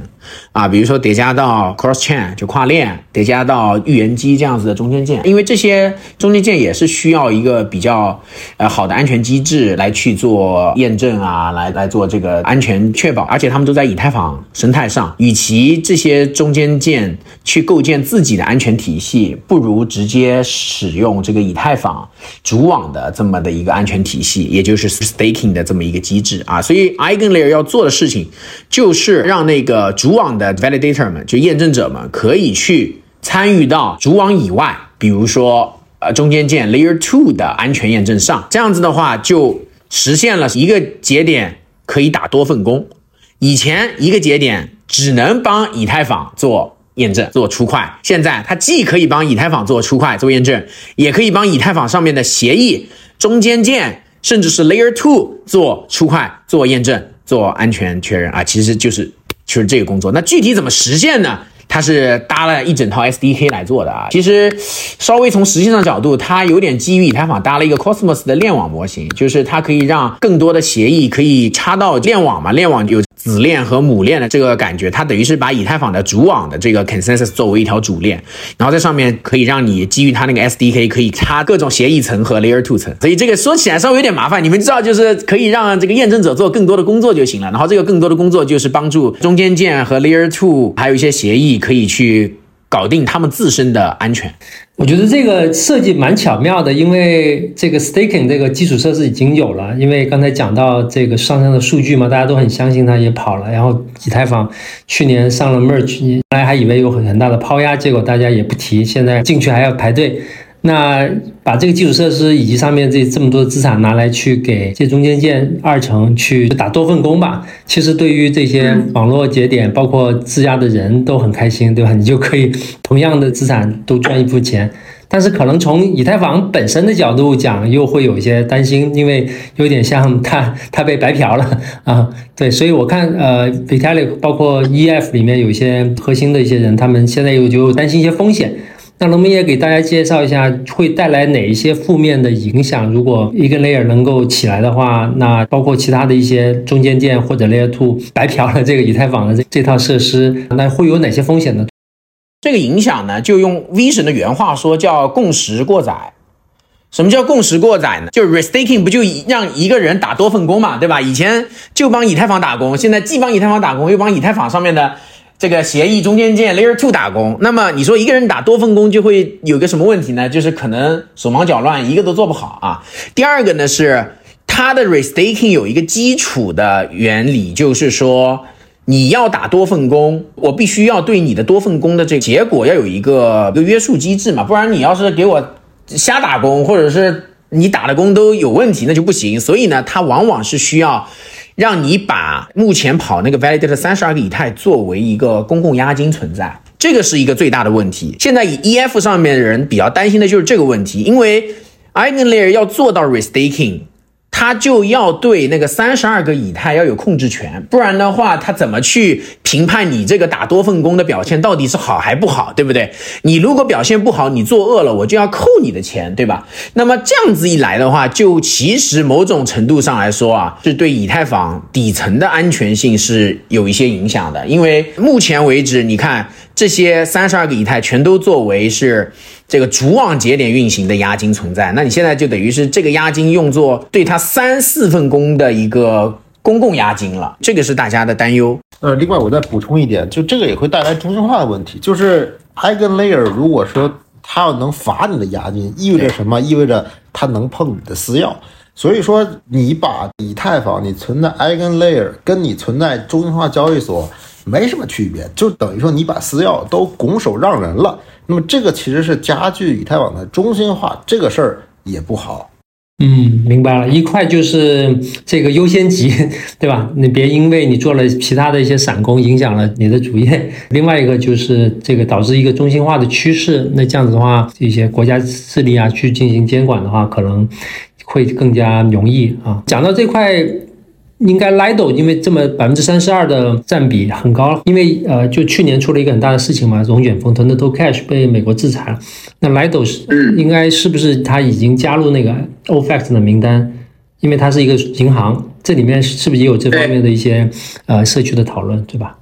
啊，比如说叠加到 cross chain 就跨链，叠加到预言机这样子的中间件，因为这些中间件也是需要一个比较呃好的安全机制来去做验证啊，来来做这个安全确保，而且他们都在以太坊生态上，与其这些中间件去构建自己的安全体系，不如直接使用这个以太坊主网的这么的一个安全体系，也就是 staking 的这么一个机制啊。所以 EigenLayer 要做的事情就是让那个主网的 validator 们，就验证者们，可以去参与到主网以外，比如说呃中间件 Layer Two 的安全验证上。这样子的话，就实现了一个节点可以打多份工。以前一个节点只能帮以太坊做验证、做出块，现在它既可以帮以太坊做出块、做验证，也可以帮以太坊上面的协议中间件，甚至是 Layer Two 做出块、做验证、做安全确认啊，其实就是就是这个工作。那具体怎么实现呢？它是搭了一整套 SDK 来做的啊。其实稍微从实际上角度，它有点基于以太坊搭了一个 Cosmos 的链网模型，就是它可以让更多的协议可以插到链网嘛，链网有。子链和母链的这个感觉，它等于是把以太坊的主网的这个 consensus 作为一条主链，然后在上面可以让你基于它那个 SDK 可以插各种协议层和 Layer Two 层，所以这个说起来稍微有点麻烦。你们知道，就是可以让这个验证者做更多的工作就行了，然后这个更多的工作就是帮助中间件和 Layer Two 还有一些协议可以去搞定他们自身的安全。我觉得这个设计蛮巧妙的，因为这个 staking 这个基础设施已经有了。因为刚才讲到这个上升的数据嘛，大家都很相信它也跑了。然后以太坊去年上了 merge，本来还以为有很很大的抛压，结果大家也不提，现在进去还要排队。那把这个基础设施以及上面这这么多的资产拿来去给这中间件二层去打多份工吧，其实对于这些网络节点，包括自家的人都很开心，对吧？你就可以同样的资产都赚一部分钱。但是可能从以太坊本身的角度讲，又会有一些担心，因为有点像它它被白嫖了啊。对，所以我看呃，Vitalik 包括 EF 里面有一些核心的一些人，他们现在又就担心一些风险。那能不能也给大家介绍一下，会带来哪一些负面的影响？如果一个 layer 能够起来的话，那包括其他的一些中间件或者 layer two 白嫖了这个以太坊的这这套设施，那会有哪些风险呢？这个影响呢，就用 V 神的原话说，叫共识过载。什么叫共识过载呢？就是 restaking 不就让一个人打多份工嘛，对吧？以前就帮以太坊打工，现在既帮以太坊打工，又帮以太坊上面的。这个协议中间件 Layer Two 打工，那么你说一个人打多份工就会有个什么问题呢？就是可能手忙脚乱，一个都做不好啊。第二个呢是它的 restaking 有一个基础的原理，就是说你要打多份工，我必须要对你的多份工的这个结果要有一个一个约束机制嘛，不然你要是给我瞎打工，或者是你打的工都有问题，那就不行。所以呢，它往往是需要。让你把目前跑那个 validator 三十二个以太作为一个公共押金存在，这个是一个最大的问题。现在以 EF 上面的人比较担心的就是这个问题，因为 EigenLayer 要做到 restaking。他就要对那个三十二个以太要有控制权，不然的话，他怎么去评判你这个打多份工的表现到底是好还不好，对不对？你如果表现不好，你作恶了，我就要扣你的钱，对吧？那么这样子一来的话，就其实某种程度上来说啊，是对以太坊底层的安全性是有一些影响的，因为目前为止，你看这些三十二个以太全都作为是。这个主网节点运行的押金存在，那你现在就等于是这个押金用作对它三四份工的一个公共押金了，这个是大家的担忧。呃，另外我再补充一点，就这个也会带来中心化的问题，就是 EigenLayer 如果说它要能罚你的押金，意味着什么？意味着它能碰你的私钥。所以说，你把以太坊你存在 EigenLayer 跟你存在中心化交易所没什么区别，就等于说你把私钥都拱手让人了。那么这个其实是加剧以太网的中心化，这个事儿也不好。嗯，明白了。一块就是这个优先级，对吧？你别因为你做了其他的一些散工，影响了你的主业。另外一个就是这个导致一个中心化的趋势。那这样子的话，一些国家势力啊去进行监管的话，可能会更加容易啊。讲到这块。应该 Lido 因为这么百分之三十二的占比很高，因为呃，就去年出了一个很大的事情嘛，龙卷风 Tornado Cash 被美国制裁了。那 Lido 是应该是不是他已经加入那个 OFAC 的名单？因为它是一个银行，这里面是不是也有这方面的一些呃社区的讨论，对吧？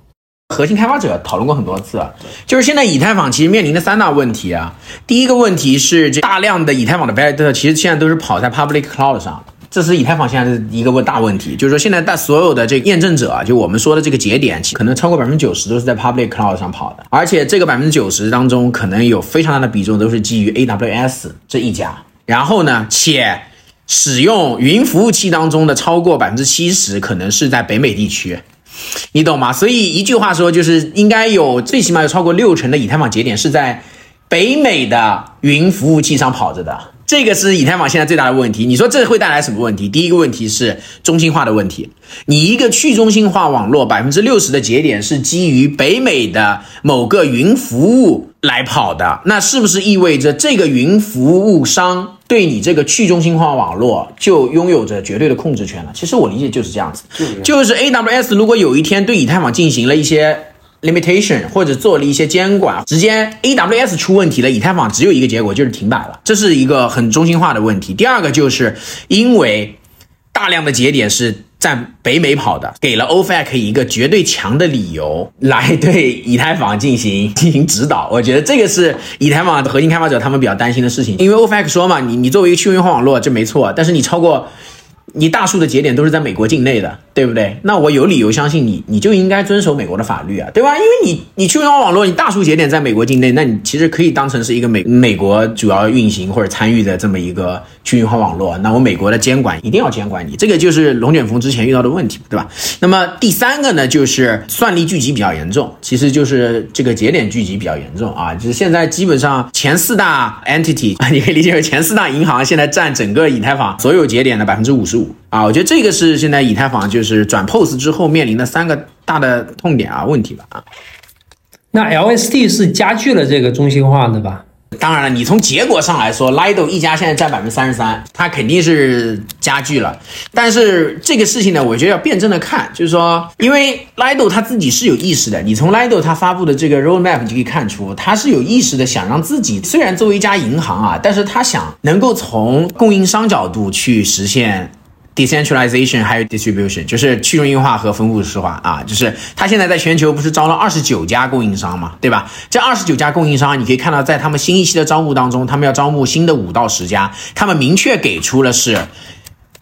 核心开发者讨论过很多次，就是现在以太坊其实面临的三大问题啊。第一个问题是，这大量的以太坊的 validator 其实现在都是跑在 public cloud 上，这是以太坊现在的一个问大问题。就是说，现在大所有的这个验证者，就我们说的这个节点，可能超过百分之九十都是在 public cloud 上跑的，而且这个百分之九十当中，可能有非常大的比重都是基于 AWS 这一家。然后呢，且使用云服务器当中的超过百分之七十，可能是在北美地区。你懂吗？所以一句话说，就是应该有最起码有超过六成的以太坊节点是在北美的云服务器上跑着的。这个是以太坊现在最大的问题。你说这会带来什么问题？第一个问题是中心化的问题。你一个去中心化网络，百分之六十的节点是基于北美的某个云服务来跑的，那是不是意味着这个云服务商对你这个去中心化网络就拥有着绝对的控制权了？其实我理解就是这样子，就是 AWS 如果有一天对以太坊进行了一些。Limitation 或者做了一些监管，直接 AWS 出问题了，以太坊只有一个结果就是停摆了，这是一个很中心化的问题。第二个就是因为大量的节点是在北美跑的，给了 OFAC 一个绝对强的理由来对以太坊进行进行指导。我觉得这个是以太坊的核心开发者他们比较担心的事情，因为 OFAC 说嘛，你你作为一个去中心化网络这没错，但是你超过。你大数的节点都是在美国境内的，对不对？那我有理由相信你，你就应该遵守美国的法律啊，对吧？因为你你去用网络，你大数节点在美国境内，那你其实可以当成是一个美美国主要运行或者参与的这么一个去中心化网络。那我美国的监管一定要监管你，这个就是龙卷风之前遇到的问题，对吧？那么第三个呢，就是算力聚集比较严重，其实就是这个节点聚集比较严重啊，就是现在基本上前四大 entity，啊你可以理解为前四大银行现在占整个以太坊所有节点的百分之五十五。啊，我觉得这个是现在以太坊就是转 POS 之后面临的三个大的痛点啊问题吧啊。那 LSD 是加剧了这个中心化的吧？当然了，你从结果上来说，Lido 一家现在占百分之三十三，它肯定是加剧了。但是这个事情呢，我觉得要辩证的看，就是说，因为 Lido 它自己是有意识的，你从 Lido 它发布的这个 roadmap 就可以看出，它是有意识的想让自己虽然作为一家银行啊，但是它想能够从供应商角度去实现。Decentralization 还有 distribution，就是去中心化和分布式化啊，就是它现在在全球不是招了二十九家供应商嘛，对吧？这二十九家供应商，你可以看到，在他们新一期的招募当中，他们要招募新的五到十家，他们明确给出了是，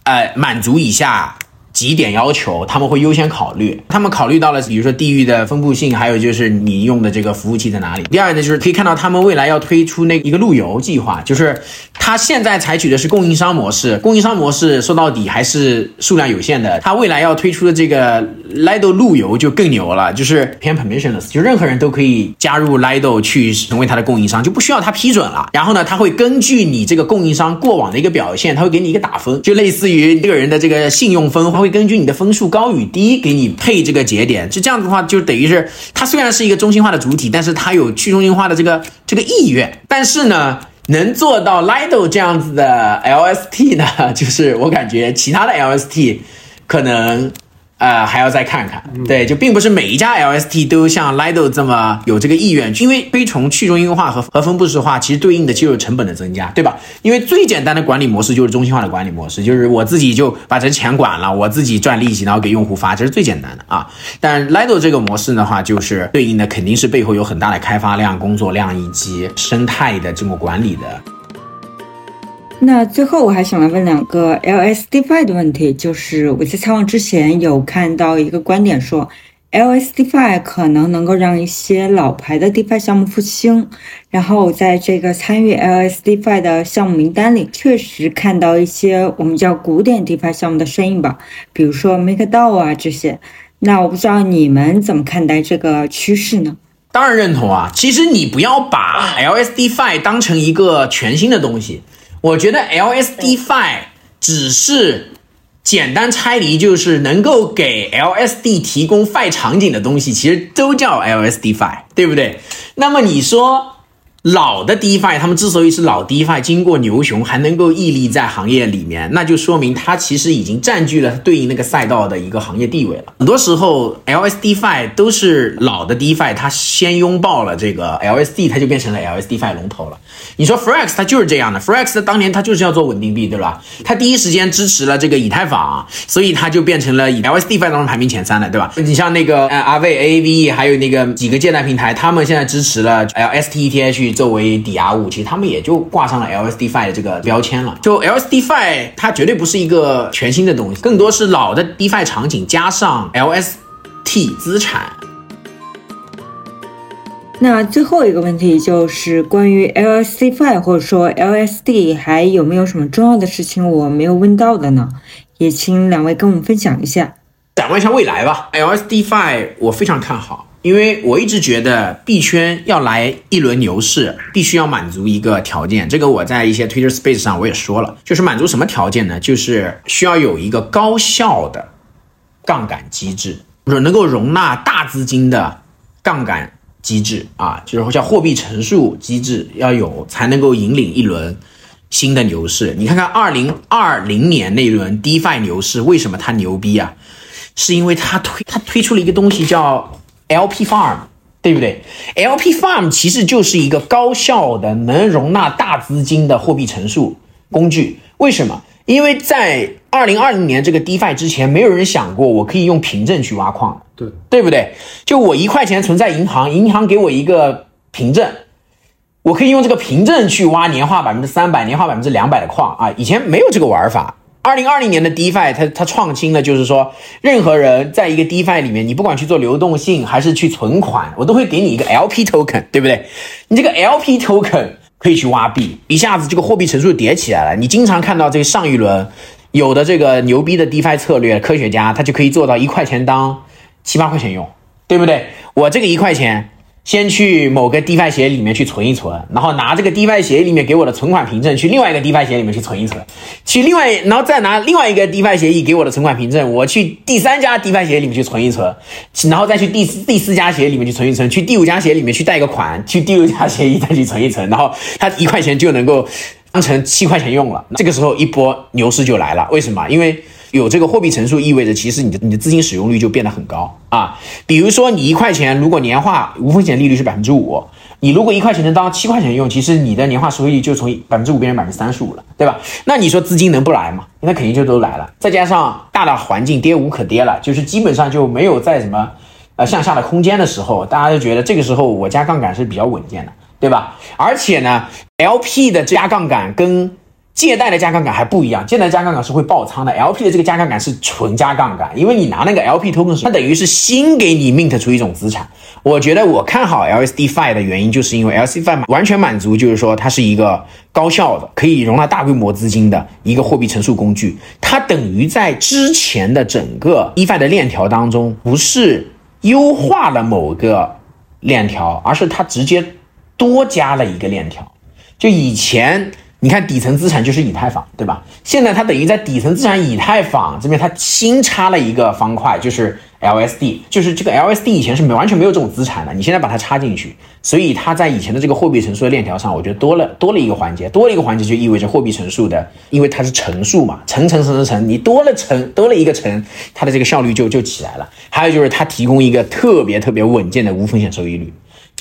呃，满足以下。几点要求他们会优先考虑，他们考虑到了，比如说地域的分布性，还有就是你用的这个服务器在哪里。第二呢，就是可以看到他们未来要推出那一个路由计划，就是他现在采取的是供应商模式，供应商模式说到底还是数量有限的。他未来要推出的这个 Lido 路由就更牛了，就是偏 permissionless，就任何人都可以加入 Lido 去成为他的供应商，就不需要他批准了。然后呢，他会根据你这个供应商过往的一个表现，他会给你一个打分，就类似于这个人的这个信用分。会根据你的分数高与低给你配这个节点，就这样子的话，就等于是它虽然是一个中心化的主体，但是它有去中心化的这个这个意愿。但是呢，能做到 Lido 这样子的 LST 呢，就是我感觉其他的 LST 可能。呃，还要再看看，对，就并不是每一家 LST 都像 Lido 这么有这个意愿，因为推崇去中心化和和分布式化，其实对应的就是成本的增加，对吧？因为最简单的管理模式就是中心化的管理模式，就是我自己就把这钱管了，我自己赚利息，然后给用户发，这是最简单的啊。但 Lido 这个模式的话，就是对应的肯定是背后有很大的开发量、工作量以及生态的这么管理的。那最后我还想来问两个 LSDFi 的问题，就是我在采访之前有看到一个观点说，LSDFi 可能能够让一些老牌的 DeFi 项目复兴，然后在这个参与 LSDFi 的项目名单里，确实看到一些我们叫古典 DeFi 项目的身影吧，比如说 MakerDAO 啊这些。那我不知道你们怎么看待这个趋势呢？当然认同啊，其实你不要把 LSDFi 当成一个全新的东西。我觉得 LSDFi 只是简单拆离，就是能够给 LSD 提供 Fi 场景的东西，其实都叫 LSDFi，对不对？那么你说老的 DeFi，他们之所以是老 DeFi，经过牛熊还能够屹立在行业里面，那就说明它其实已经占据了对应那个赛道的一个行业地位了。很多时候，LSDFi 都是老的 DeFi，它先拥抱了这个 LSD，它就变成了 LSDFi 龙头了。你说 Frex 它就是这样的，Frex 当年它就是要做稳定币，对吧？它第一时间支持了这个以太坊，所以它就变成了以 LSDFi 当中排名前三的，对吧？你像那个呃 a v AAV，还有那个几个借贷平台，他们现在支持了 LSTETH。作为抵押物，其实他们也就挂上了 LSDFi 的这个标签了。就 LSDFi，它绝对不是一个全新的东西，更多是老的 DeFi 场景加上 LST 资产。那最后一个问题就是关于 LSDFi 或者说 LSD 还有没有什么重要的事情我没有问到的呢？也请两位跟我们分享一下。展望一下未来吧，LSDFi 我非常看好。因为我一直觉得币圈要来一轮牛市，必须要满足一个条件。这个我在一些 Twitter Space 上我也说了，就是满足什么条件呢？就是需要有一个高效的杠杆机制，是能够容纳大资金的杠杆机制啊，就是叫货币乘数机制要有，才能够引领一轮新的牛市。你看看二零二零年那一轮 DeFi 牛市，为什么它牛逼啊？是因为它推它推出了一个东西叫。LP Farm，对不对？LP Farm 其实就是一个高效的能容纳大资金的货币乘数工具。为什么？因为在二零二零年这个 DeFi 之前，没有人想过我可以用凭证去挖矿，对对不对？就我一块钱存在银行，银行给我一个凭证，我可以用这个凭证去挖年化百分之三百、年化百分之两百的矿啊！以前没有这个玩法。二零二零年的 DeFi，它它创新的就是说，任何人在一个 DeFi 里面，你不管去做流动性还是去存款，我都会给你一个 LP token，对不对？你这个 LP token 可以去挖币，一下子这个货币乘数叠起来了。你经常看到这个上一轮有的这个牛逼的 DeFi 策略，科学家他就可以做到一块钱当七八块钱用，对不对？我这个一块钱。先去某个 DeFi 协议里面去存一存，然后拿这个 DeFi 协议里面给我的存款凭证去另外一个 DeFi 协议里面去存一存，去另外，然后再拿另外一个 DeFi 协议给我的存款凭证，我去第三家 DeFi 协议里面去存一存，然后再去第第四家协议里面去存一存，去第五家协议里面去贷个款，去第六家协议再去存一存，然后它一块钱就能够当成七块钱用了。这个时候一波牛市就来了，为什么？因为。有这个货币乘数意味着，其实你的你的资金使用率就变得很高啊。比如说，你一块钱如果年化无风险利率是百分之五，你如果一块钱能当七块钱用，其实你的年化收益率就从百分之五变成百分之三十五了，对吧？那你说资金能不来吗？那肯定就都来了。再加上大的环境跌无可跌了，就是基本上就没有再什么呃向下的空间的时候，大家就觉得这个时候我加杠杆是比较稳健的，对吧？而且呢，LP 的加杠杆跟借贷的加杠杆还不一样，借贷加杠杆是会爆仓的，LP 的这个加杠杆是纯加杠杆，因为你拿那个 LP token，它等于是新给你 mint 出一种资产。我觉得我看好 LSDFi 的原因，就是因为 LSDFi 完全满足，就是说它是一个高效的，可以容纳大规模资金的一个货币乘数工具。它等于在之前的整个 EFI 的链条当中，不是优化了某个链条，而是它直接多加了一个链条。就以前。你看底层资产就是以太坊，对吧？现在它等于在底层资产以太坊这边，它新插了一个方块，就是 LSD，就是这个 LSD 以前是没完全没有这种资产的，你现在把它插进去，所以它在以前的这个货币乘数的链条上，我觉得多了多了一个环节，多了一个环节就意味着货币乘数的，因为它是乘数嘛，乘乘乘乘乘，你多了乘多了一个乘，它的这个效率就就起来了。还有就是它提供一个特别特别稳健的无风险收益率。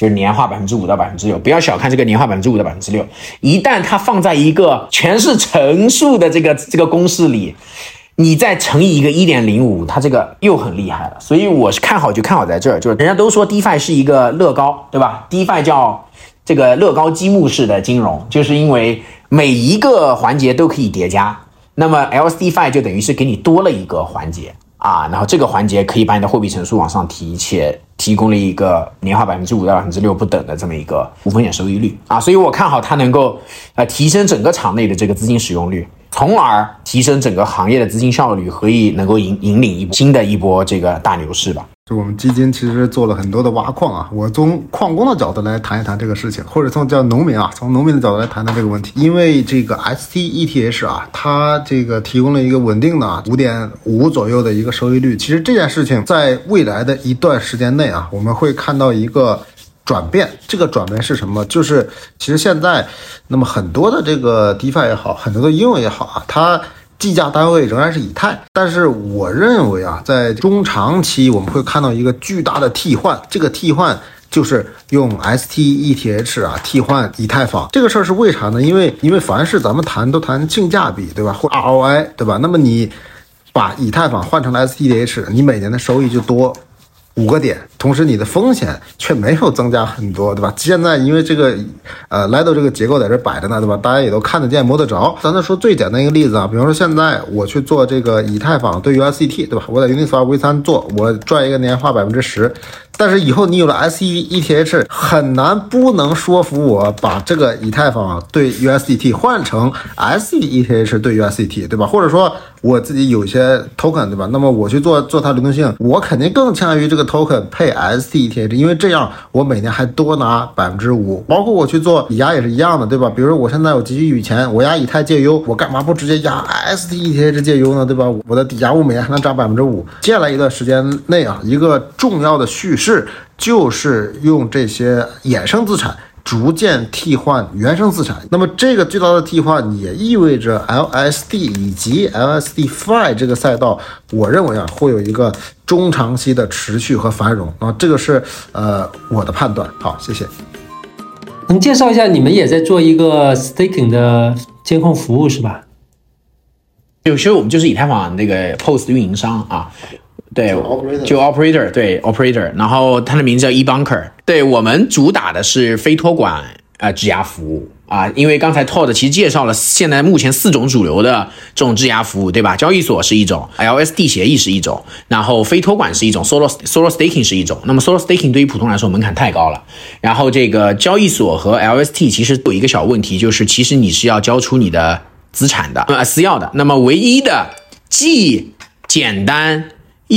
就是年化百分之五到百分之六，不要小看这个年化百分之五到百分之六。一旦它放在一个全是乘数的这个这个公式里，你再乘以一个一点零五，它这个又很厉害了。所以我是看好，就看好在这儿。就是人家都说 DeFi 是一个乐高，对吧？DeFi 叫这个乐高积木式的金融，就是因为每一个环节都可以叠加。那么 LSDFi 就等于是给你多了一个环节。啊，然后这个环节可以把你的货币乘数往上提，且提供了一个年化百分之五到百分之六不等的这么一个无风险收益率啊，所以我看好它能够呃提升整个场内的这个资金使用率，从而提升整个行业的资金效率，可以能够引引领一新的一波这个大牛市吧。就我们基金其实做了很多的挖矿啊，我从矿工的角度来谈一谈这个事情，或者从叫农民啊，从农民的角度来谈谈这个问题。因为这个 STETH 啊，它这个提供了一个稳定的五点五左右的一个收益率。其实这件事情在未来的一段时间内啊，我们会看到一个转变。这个转变是什么？就是其实现在，那么很多的这个 DeFi 也好，很多的应用也好啊，它计价单位仍然是以太。但是我认为啊，在中长期我们会看到一个巨大的替换，这个替换。就是用 stETH 啊替换以太坊，这个事儿是为啥呢？因为因为凡是咱们谈都谈性价比，对吧？或 ROI，对吧？那么你把以太坊换成了 stETH，你每年的收益就多。五个点，同时你的风险却没有增加很多，对吧？现在因为这个，呃来到这个结构在这摆着呢，对吧？大家也都看得见、摸得着。咱再说最简单一个例子啊，比方说现在我去做这个以太坊对 USDT，对吧？我在 Uniswap V3 做，我赚一个年化百分之十。但是以后你有了 stETH，很难不能说服我把这个以太坊对 USDT 换成 stETH 对 USDT，对吧？或者说。我自己有些 token 对吧？那么我去做做它流动性，我肯定更倾向于这个 token 配 stETH，因为这样我每年还多拿百分之五。包括我去做抵押也是一样的，对吧？比如说我现在我急需一笔钱，我押以太借优，我干嘛不直接押 stETH 借优呢？对吧？我的抵押物每年还能涨百分之五。接下来一段时间内啊，一个重要的叙事就是用这些衍生资产。逐渐替换原生资产，那么这个巨大的替换也意味着 LSD 以及 LSDFi 这个赛道，我认为啊会有一个中长期的持续和繁荣啊，这个是呃我的判断。好，谢谢。能介绍一下你们也在做一个 staking 的监控服务是吧？有时候我们就是以太坊那个 POS 运营商啊。对，就 operator，对 operator，然后它的名字叫 eBunker。对我们主打的是非托管呃质押服务啊，因为刚才 Todd 其实介绍了现在目前四种主流的这种质押服务，对吧？交易所是一种，LSD 协议是一种，然后非托管是一种，Solo Solo Staking 是一种。那么 Solo Staking 对于普通来说门槛太高了。然后这个交易所和 LST 其实有一个小问题，就是其实你是要交出你的资产的，呃私钥的。那么唯一的既简单。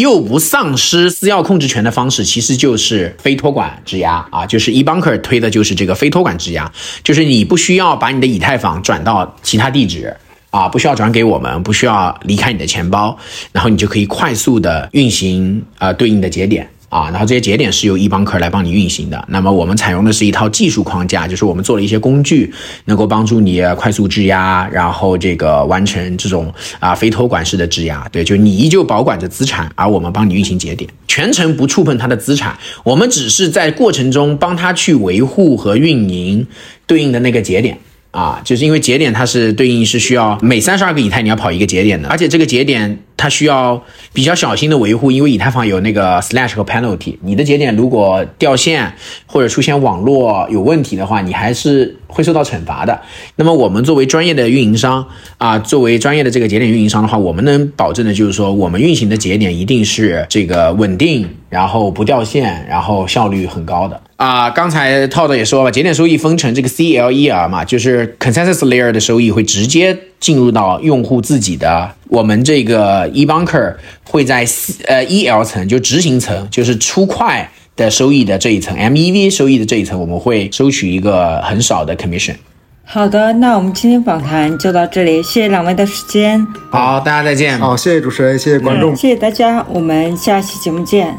又不丧失私钥控制权的方式，其实就是非托管质押啊，就是 eBunker 推的就是这个非托管质押，就是你不需要把你的以太坊转到其他地址啊，不需要转给我们，不需要离开你的钱包，然后你就可以快速的运行呃对应的节点。啊，然后这些节点是由 eBanker 来帮你运行的。那么我们采用的是一套技术框架，就是我们做了一些工具，能够帮助你快速质押，然后这个完成这种啊非托管式的质押。对，就你依旧保管着资产，而我们帮你运行节点，全程不触碰它的资产，我们只是在过程中帮他去维护和运营对应的那个节点。啊，就是因为节点它是对应是需要每三十二个以太你要跑一个节点的，而且这个节点它需要比较小心的维护，因为以太坊有那个 slash 和 penalty，你的节点如果掉线或者出现网络有问题的话，你还是会受到惩罚的。那么我们作为专业的运营商啊，作为专业的这个节点运营商的话，我们能保证的就是说，我们运行的节点一定是这个稳定，然后不掉线，然后效率很高的。啊，刚才套的也说了，节点收益分成这个 CLER 嘛，就是 consensus layer 的收益会直接进入到用户自己的，我们这个 eBunker 会在呃 EL 层，就执行层，就是出块的收益的这一层，MEV 收益的这一层，我们会收取一个很少的 commission。好的，那我们今天访谈就到这里，谢谢两位的时间。好，大家再见。好，谢谢主持人，谢谢观众，谢谢大家，我们下期节目见。